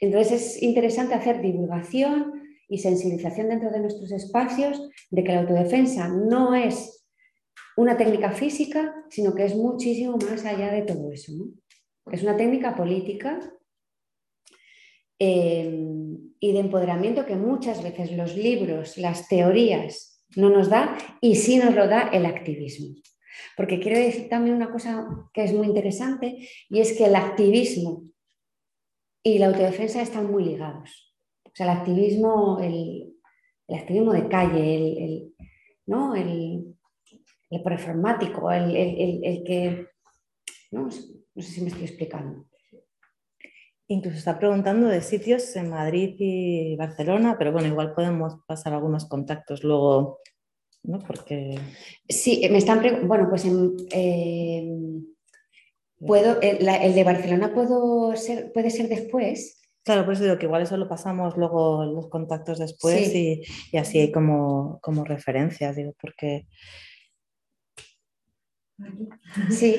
Entonces es interesante hacer divulgación y sensibilización dentro de nuestros espacios de que la autodefensa no es una técnica física, sino que es muchísimo más allá de todo eso. Es una técnica política eh, y de empoderamiento que muchas veces los libros, las teorías no nos da y sí nos lo da el activismo. Porque quiero decir también una cosa que es muy interesante y es que el activismo y la autodefensa están muy ligados. O sea, el activismo, el, activismo de calle, el, ¿no? el, el performático, el, que... ¿no? no sé si me estoy explicando. Incluso está preguntando de sitios en Madrid y Barcelona, pero bueno, igual podemos pasar algunos contactos luego ¿no? Porque... Sí, me están bueno, pues puedo, el, de Barcelona puedo ser, puede ser después, Claro, por eso digo que igual eso lo pasamos luego los contactos después y, y, así hay como, como referencias, digo, porque... Sí.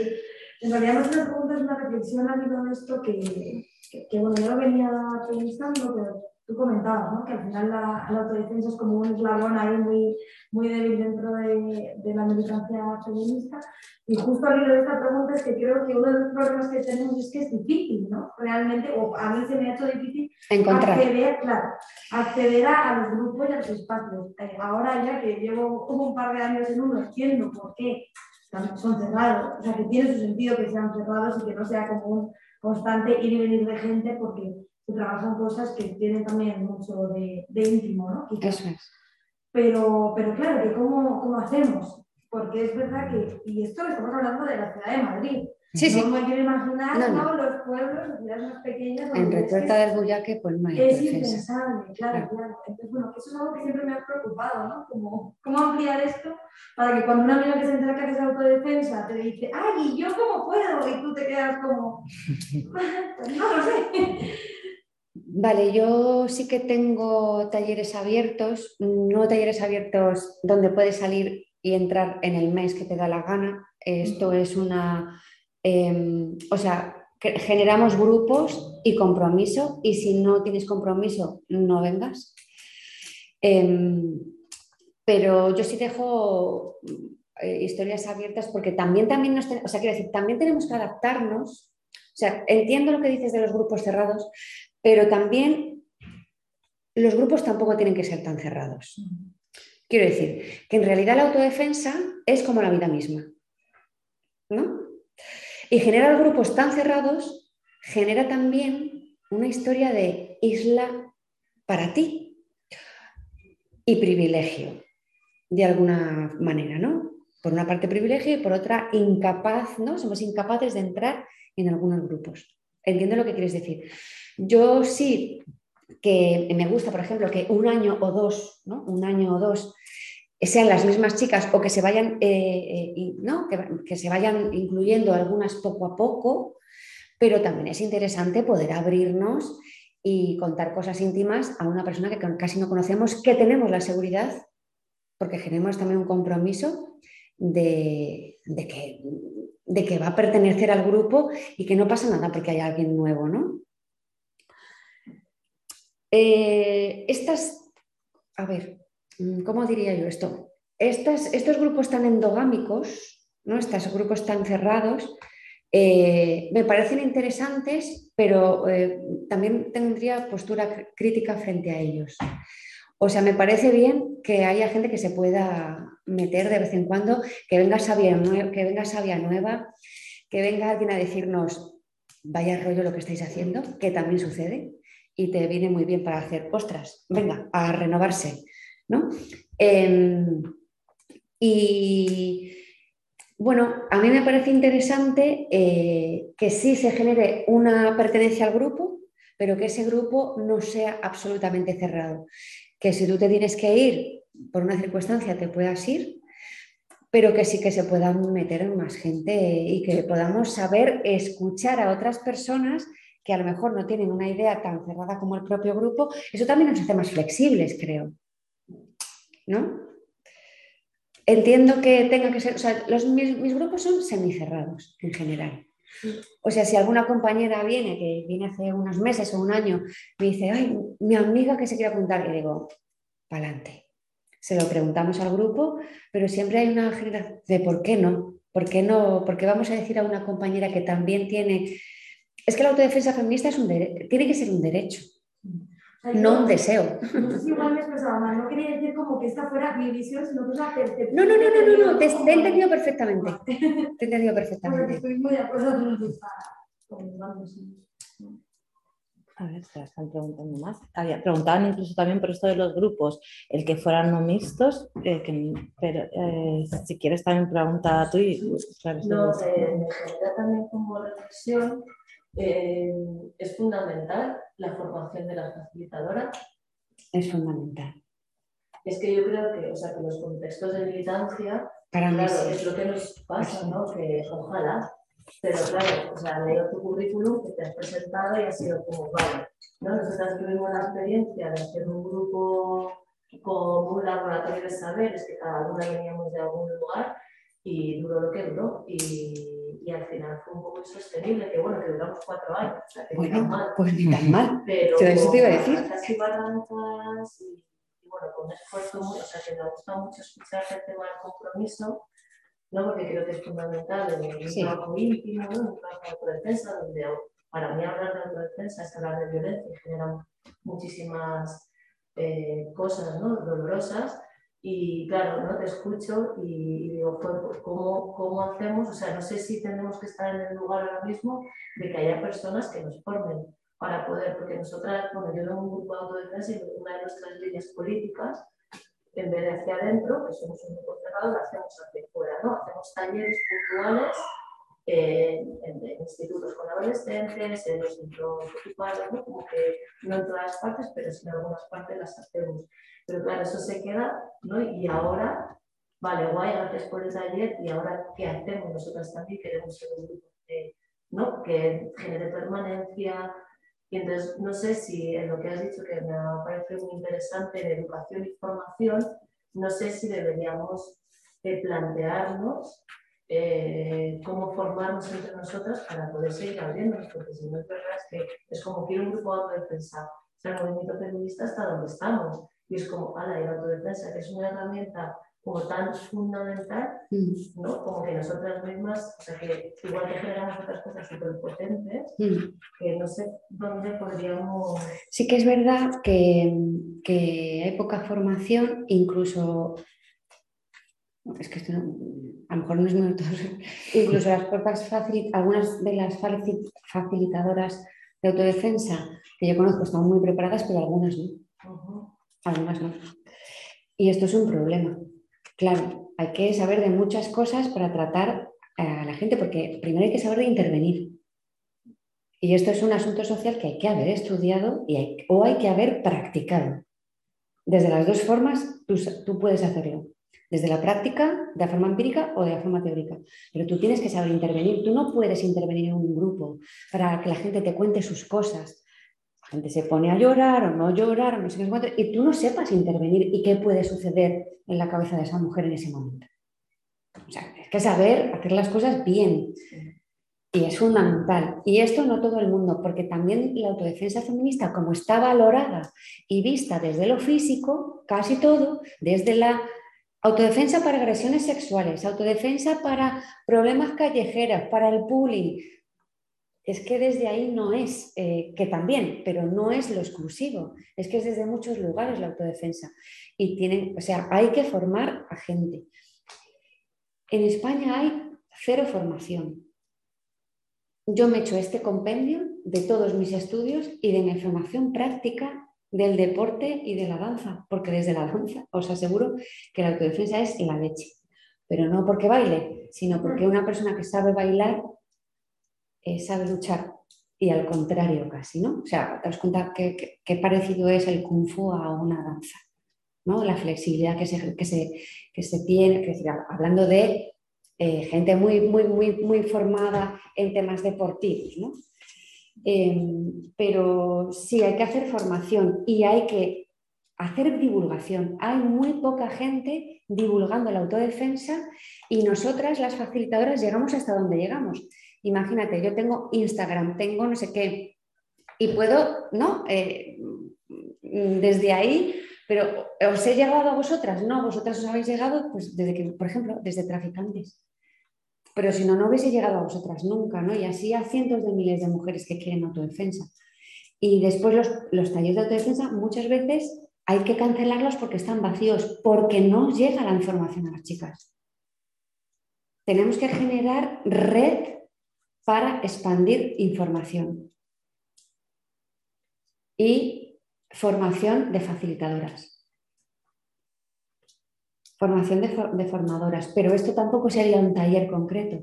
En realidad no es una pregunta, es una reflexión al hilo de esto que, que, que, bueno, yo lo venía pensando, pero tú comentabas, ¿no? Que al final la, la, autodefensa es como un eslabón ahí muy, muy débil dentro de, de, la militancia feminista. Y justo al hilo de esta pregunta es que creo que uno de los problemas que tenemos es que es difícil, ¿no? Realmente, o a mí se me ha hecho difícil Encontrar. acceder, claro, acceder a, los grupos y a los espacios. Eh, ahora ya que llevo un par de años en uno, entiendo por qué son cerrados, o sea, que tiene su sentido que sean cerrados y que no sea como un constante ir y venir de gente porque se trabajan cosas que tienen también mucho de, de íntimo, ¿no? Eso es. Pero, pero claro, que cómo, ¿cómo hacemos? Porque es verdad que, y esto estamos hablando de la ciudad de Madrid, Sí, sí. me quiero imaginar No, los pueblos, las ciudades más pequeñas. En Retuerta del Bullaque, pues no hay es impensable, claro, claro. Entonces, bueno, eso es algo que siempre me ha preocupado, ¿no? Como, ¿Cómo ampliar esto para que cuando una amiga que se entera que haces autodefensa te dice, ¡ay, ¿y yo cómo puedo? Y tú te quedas como, pues no lo sé. Vale, yo sí que tengo talleres abiertos, no talleres abiertos donde puedes salir y entrar en el mes que te da la gana. Esto es una, eh, o sea, generamos grupos y compromiso y si no tienes compromiso, no vengas. Eh, pero yo sí dejo eh, historias abiertas porque también, también nos, o sea, quiero decir, también tenemos que adaptarnos. O sea, entiendo lo que dices de los grupos cerrados, pero también los grupos tampoco tienen que ser tan cerrados. Quiero decir que en realidad la autodefensa es como la vida misma. ¿no? Y generar grupos tan cerrados genera también una historia de isla para ti y privilegio, de alguna manera, ¿no? Por una parte privilegio y por otra incapaz, ¿no? Somos incapaces de entrar en algunos grupos. Entiendo lo que quieres decir. Yo sí que me gusta, por ejemplo, que un año o dos, ¿no? Un año o dos sean las mismas chicas o que se vayan, eh, eh, ¿no? que, se vayan incluyendo algunas poco a poco, pero también es interesante poder abrirnos y contar cosas íntimas a una persona que casi no conocemos, que tenemos la seguridad, porque generamos también un compromiso de, de, que, de que va a pertenecer al grupo y que no pasa nada porque hay alguien nuevo, ¿no? Eh, estas, a ver, ¿cómo diría yo esto? Estos grupos tan endogámicos, ¿no? estos grupos tan cerrados, eh, me parecen interesantes, pero eh, también tendría postura crítica frente a ellos. O sea, me parece bien que haya gente que se pueda meter de vez en cuando, que venga sabia, que venga sabia nueva, que venga alguien a decirnos, vaya rollo lo que estáis haciendo, que también sucede y te viene muy bien para hacer, ostras, venga, a renovarse. ¿No? Eh, y bueno, a mí me parece interesante eh, que sí se genere una pertenencia al grupo, pero que ese grupo no sea absolutamente cerrado. Que si tú te tienes que ir por una circunstancia, te puedas ir, pero que sí que se puedan meter más gente y que podamos saber escuchar a otras personas que a lo mejor no tienen una idea tan cerrada como el propio grupo. Eso también nos hace más flexibles, creo. ¿No? Entiendo que tenga que ser, o sea, los, mis, grupos son semicerrados en general. O sea, si alguna compañera viene, que viene hace unos meses o un año, me dice, ay, mi amiga que se quiere apuntar, y digo, para adelante. Se lo preguntamos al grupo, pero siempre hay una generación de por qué no, por qué no, porque vamos a decir a una compañera que también tiene. Es que la autodefensa feminista es un tiene que ser un derecho, no un deseo. No sé si igual me expresaba mal, no quería decir como que esta fuera mi visión, sino que es la percepción. No, no, no, no, no, no, te, te he entendido perfectamente. Te he entendido perfectamente. Porque estoy muy de acuerdo con lo que está comentando. Sí. A ver, se están preguntando más. Había, preguntaban incluso también por esto de los grupos, el que fueran no mixtos, eh, que, pero eh, si quieres también pregunta tú y claro, No, eh, también como reflexión eh, es fundamental la formación de la facilitadora. Es fundamental. Es que yo creo que, o sea, que los contextos de militancia, Para claro, sí. es lo que nos pasa, ¿no? Que ojalá Pero claro, o sea, leído tu currículum que te has presentado y ha sido como, vale, ¿no? Nosotros tuvimos la experiencia de hacer un grupo con un laboratorio de saberes, que cada una veníamos de algún lugar y duró lo que duró. Y, y al final fue un poco insostenible, que bueno, que duramos cuatro años. O sea, que Bueno, mal. pues ni tan mal. Pero Pero eso te iba a decir. Casi barrancas y, y bueno, con esfuerzo o sea, que me gusta mucho escuchar el tema del compromiso, ¿no? Porque creo que es fundamental en un Sí. trabajo íntimo, ¿no? En un trabajo de autodefensa, donde para mí hablar de autodefensa es hablar de violencia y genera muchísimas eh, cosas, ¿no? Dolorosas. Y claro, ¿no? te escucho y, digo, "Joder, pues, ¿cómo, ¿cómo hacemos? O sea, no sé si tenemos que estar en el lugar ahora mismo de que haya personas que nos formen para poder, porque nosotras, bueno, yo tengo un grupo de autodefensa y una de nuestras líneas políticas, en vez de hacia adentro, que somos un grupo cerrado, lo hacemos hacia fuera, ¿no? Hacemos talleres puntuales en, en- en institutos con adolescentes, en los centros ocupados, ¿no? Como que no en todas partes, pero sí en algunas partes las hacemos. Pero claro, eso se queda, ¿no? Y ahora, vale, guay, gracias por el taller, y ahora, ¿qué hacemos? Nosotras también queremos ser un grupo que, ¿no? que genere permanencia. Y entonces, no sé si en lo que has dicho, que me ha parecido muy interesante, en educación y formación, no sé si deberíamos de plantearnos eh, cómo formarnos entre nosotras para poder seguir abriéndonos, porque si no es verdad es que es como que un grupo de autodefensa, o sea, el movimiento feminista está donde estamos, y es como, ala, y la autodefensa, que es una herramienta como tan fundamental, Mm, ¿no? Como que nosotras mismas, o sea, que igual que generamos otras cosas súper potentes, mm. que no sé dónde podríamos... Sí que es verdad que, que hay poca formación, incluso, es que esto no- a lo mejor no es ortodoxo, incluso las propias facili- algunas de las faci- facilitadoras de autodefensa que yo conozco están muy preparadas, pero algunas no, algunas no. Y esto es un problema. Claro, hay que saber de muchas cosas para tratar a la gente, porque primero hay que saber de intervenir. Y esto es un asunto social que hay que haber estudiado y hay- o hay que haber practicado. Desde las dos formas tú, tú puedes hacerlo. Desde la práctica, de la forma empírica o de la forma teórica. Pero tú tienes que saber intervenir. Tú no puedes intervenir en un grupo para que la gente te cuente sus cosas. La gente se pone a llorar o no llorar o no sé qué, cuánto, y tú no sepas intervenir y qué puede suceder en la cabeza de esa mujer en ese momento. O sea, hay que saber hacer las cosas bien. Y es fundamental. Y esto no todo el mundo, porque también la autodefensa feminista, como está valorada y vista desde lo físico, casi todo, desde la autodefensa para agresiones sexuales, autodefensa para problemas callejeros, para el bullying, es que desde ahí no es, eh, que también, pero no es lo exclusivo, es que es desde muchos lugares la autodefensa. Y tienen, o sea, hay que formar a gente. En España hay cero formación. Yo me he hecho este compendio de todos mis estudios y de mi formación práctica del deporte y de la danza, porque desde la danza os aseguro que la autodefensa es la leche, pero no porque baile, sino porque una persona que sabe bailar eh, sabe luchar y al contrario casi, ¿no? O sea, te das cuenta qué, parecido es el kung fu a una danza, ¿no? La flexibilidad que se, que se, que se tiene, hablando de eh, gente muy, muy, muy, muy formada en temas deportivos, ¿no? Em, pero sí, hay que hacer formación y hay que hacer divulgación. Hay muy poca gente divulgando la autodefensa y nosotras, las facilitadoras, llegamos hasta donde llegamos. Imagínate, yo tengo Instagram, tengo no sé qué, y puedo, ¿no? Eh, desde ahí, pero ¿os he llegado a vosotras? No, vosotras os habéis llegado, pues desde que, por ejemplo, desde traficantes. Pero si no, no hubiese llegado a vosotras nunca, ¿no? Y así a cientos de miles de mujeres que quieren autodefensa. Y después los, los talleres de autodefensa muchas veces hay que cancelarlos porque están vacíos, porque no llega la información a las chicas. Tenemos que generar red para expandir información y formación de facilitadoras. Formación de, for- de formadoras, pero esto tampoco sería un taller concreto.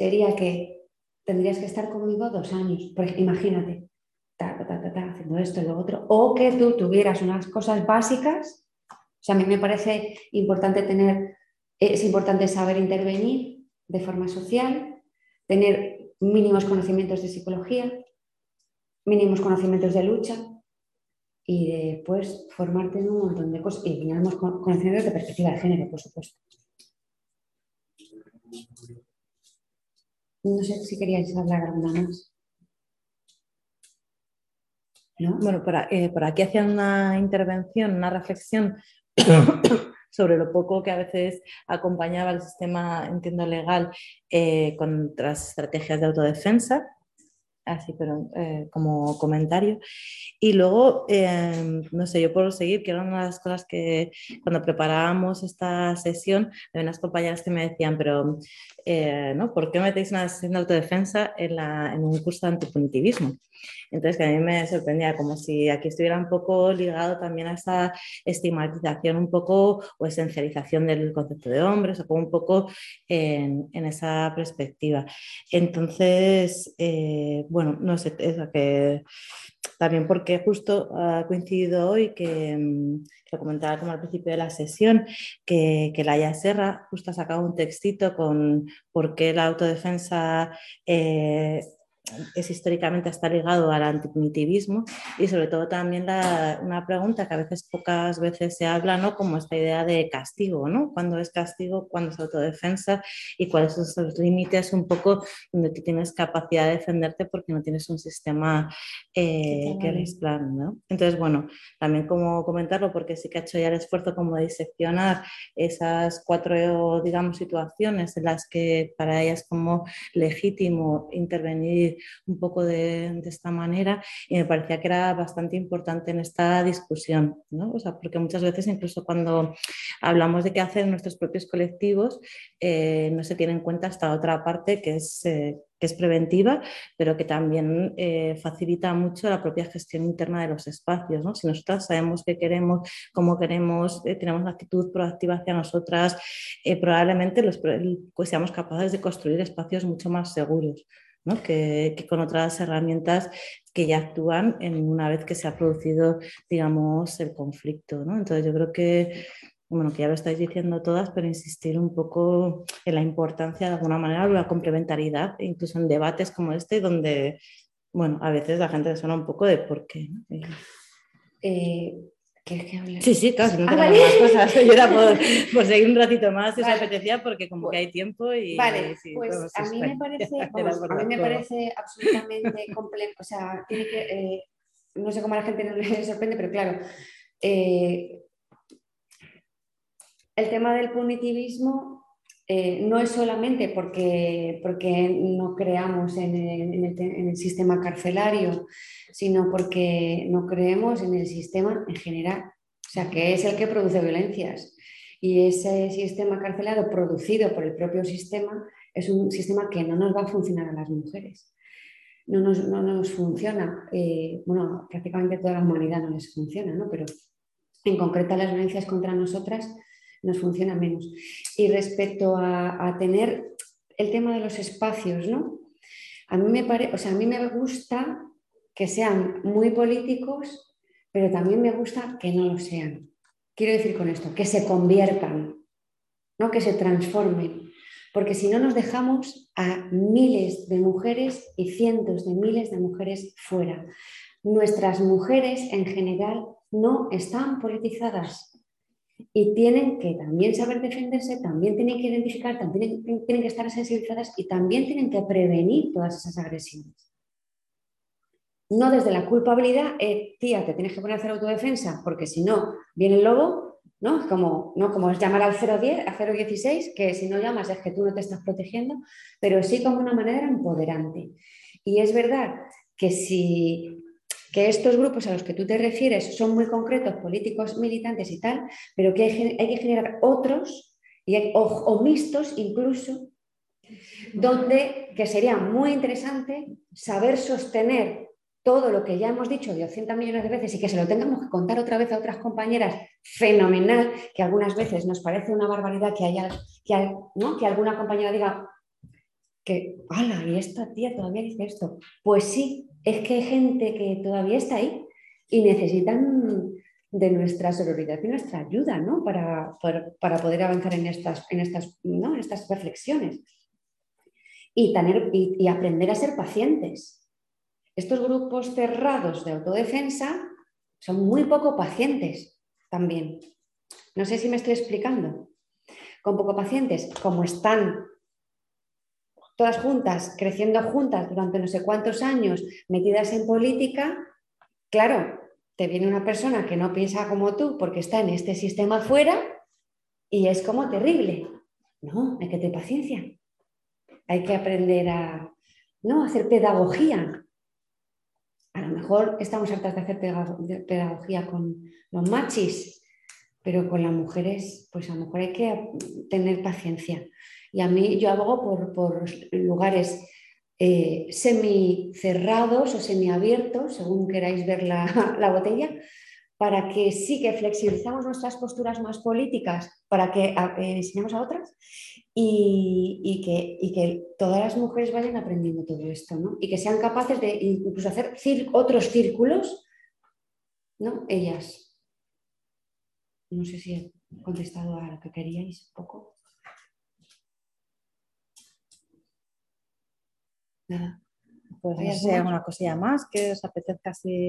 Sería que tendrías que estar conmigo dos años, porque imagínate, ta, ta, ta, ta, haciendo esto y lo otro, o que tú tuvieras unas cosas básicas. O sea, a mí me parece importante tener, es importante saber intervenir de forma social, tener mínimos conocimientos de psicología, mínimos conocimientos de lucha y después formarte en un montón de cosas y mínimos conocimientos de perspectiva de género, por supuesto. No sé si queríais hablar alguna más. Bueno, eh, por, aquí hacía una intervención, una reflexión sobre lo poco que a veces acompañaba el sistema, entiendo, legal eh, con otras estrategias de autodefensa así, pero eh, como comentario. Y luego, em, no sé, yo puedo seguir, que era una de las cosas que cuando preparábamos esta sesión, había unas compañeras que me decían, pero eh, ¿no? ¿por qué metéis una sesión de autodefensa en, la, en un curso de antipunitivismo? Entonces, que a mí me sorprendía, como si aquí estuviera un poco ligado también a esa estigmatización un poco o esencialización del concepto de hombres, o como un poco en, en esa perspectiva. Entonces, eh, bueno, no sé, eso que también porque justo ha coincidido hoy que, mm, lo comentaba como al principio de la sesión, que, que Laia Serra justo ha sacado un textito con por qué la autodefensa eh, es históricamente está ligado al antipunitivismo y sobre todo también una pregunta que a veces pocas veces se habla, ¿no? Como esta idea de castigo, ¿no? Cuando es castigo, cuando es autodefensa y cuáles son esos límites un poco donde tú tienes capacidad de defenderte porque no tienes un sistema eh, que plan, ¿no? Entonces, bueno, también como comentarlo porque sí que ha hecho ya el esfuerzo como de diseccionar esas cuatro, digamos, situaciones en las que para ella es como legítimo intervenir un poco de, esta manera y me parecía que era bastante importante en esta discusión, ¿no? o sea, porque muchas veces incluso cuando hablamos de qué hacen nuestros propios colectivos, eh, no se tiene en cuenta esta otra parte que es... Eh, que es preventiva, pero que también eh, facilita mucho la propia gestión interna de los espacios. ¿no? Si nosotras sabemos qué queremos, cómo queremos, tenemos una actitud proactiva hacia nosotras, probablemente los, pues seamos capaces de construir espacios mucho más seguros que, con otras herramientas que ya actúan en una vez que se ha producido, digamos, el conflicto. Entonces yo creo que, bueno, que ya lo estáis diciendo todas, pero insistir un poco en la importancia de alguna manera, de la complementariedad, incluso en debates como este, donde, bueno, a veces la gente suena un poco de por qué. Eh, ¿Quieres que hable? Sí, sí, claro, no ah, vale. más cosas. Yo era por, seguir un ratito más si os apetecía, porque como que hay tiempo y. Vale, pues a mí, me parece, a mí me parece absolutamente complejo. O sea, tiene que, eh, no sé cómo a la gente no le sorprende, pero claro, eh, el tema del punitivismo eh, no es solamente porque, porque no creamos en el, sistema carcelario, sino porque no creemos en el sistema en general, o sea, que es el que produce violencias. Y ese sistema carcelado producido por el propio sistema es un sistema que no nos va a funcionar a las mujeres. No nos, funciona, eh, bueno, prácticamente toda la humanidad no les funciona, ¿no? pero en concreto las violencias contra nosotras nos funciona menos. Y respecto a, tener el tema de los espacios, ¿no? A mí me o sea, a mí me gusta que sean muy políticos, pero también me gusta que no lo sean. Quiero decir con esto, que se conviertan, ¿no? que se transformen, porque si no nos dejamos a miles de mujeres y cientos de miles de mujeres fuera. Nuestras mujeres en general no están politizadas, y tienen que también saber defenderse, también tienen que identificar, también tienen que estar sensibilizadas y también tienen que prevenir todas esas agresiones. No desde la culpabilidad, eh, tía, te tienes que poner a hacer autodefensa, porque si no, viene el lobo, ¿no? Como, ¿no? como llamar al 010, a 016, que si no llamas es que tú no te estás protegiendo, pero sí como una manera empoderante. Y es verdad que si que estos grupos a los que tú te refieres son muy concretos, políticos, militantes y tal, pero que hay, que generar otros y o, mixtos incluso, donde que sería muy interesante saber sostener todo lo que ya hemos dicho 200 millones de veces y que se lo tengamos que contar otra vez a otras compañeras, fenomenal, que algunas veces nos parece una barbaridad que haya, que, que alguna compañera diga que, ¡hala! Y esta tía todavía dice esto. Pues sí, es que hay gente que todavía está ahí y necesitan de nuestra sororidad y nuestra ayuda ¿no? para, poder avanzar en estas, en estas, ¿no? estas reflexiones. y, tener, y, aprender a ser pacientes. Estos grupos cerrados de autodefensa son muy poco pacientes también. No sé si me estoy explicando. Con poco pacientes, como están todas juntas, creciendo juntas durante no sé cuántos años, metidas en política, claro, te viene una persona que no piensa como tú porque está en este sistema fuera y es como terrible. No, hay que tener paciencia. Hay que aprender a ¿no? hacer pedagogía. A lo mejor estamos hartas de hacer pedagogía con los machis, pero con las mujeres, pues a lo mejor hay que tener paciencia. Y a mí yo abogo por, lugares eh, semi-cerrados o semi-abiertos, según queráis ver la, la botella, para que sí que flexibilizamos nuestras posturas más políticas, para que eh, enseñemos a otras y, que, que, todas las mujeres vayan aprendiendo todo esto, ¿no? Y que sean capaces de incluso hacer otros círculos, ¿no? Ellas. No sé si he contestado a lo que queríais un poco. Nada. Pues no sé, alguna cosilla más que os apetezca así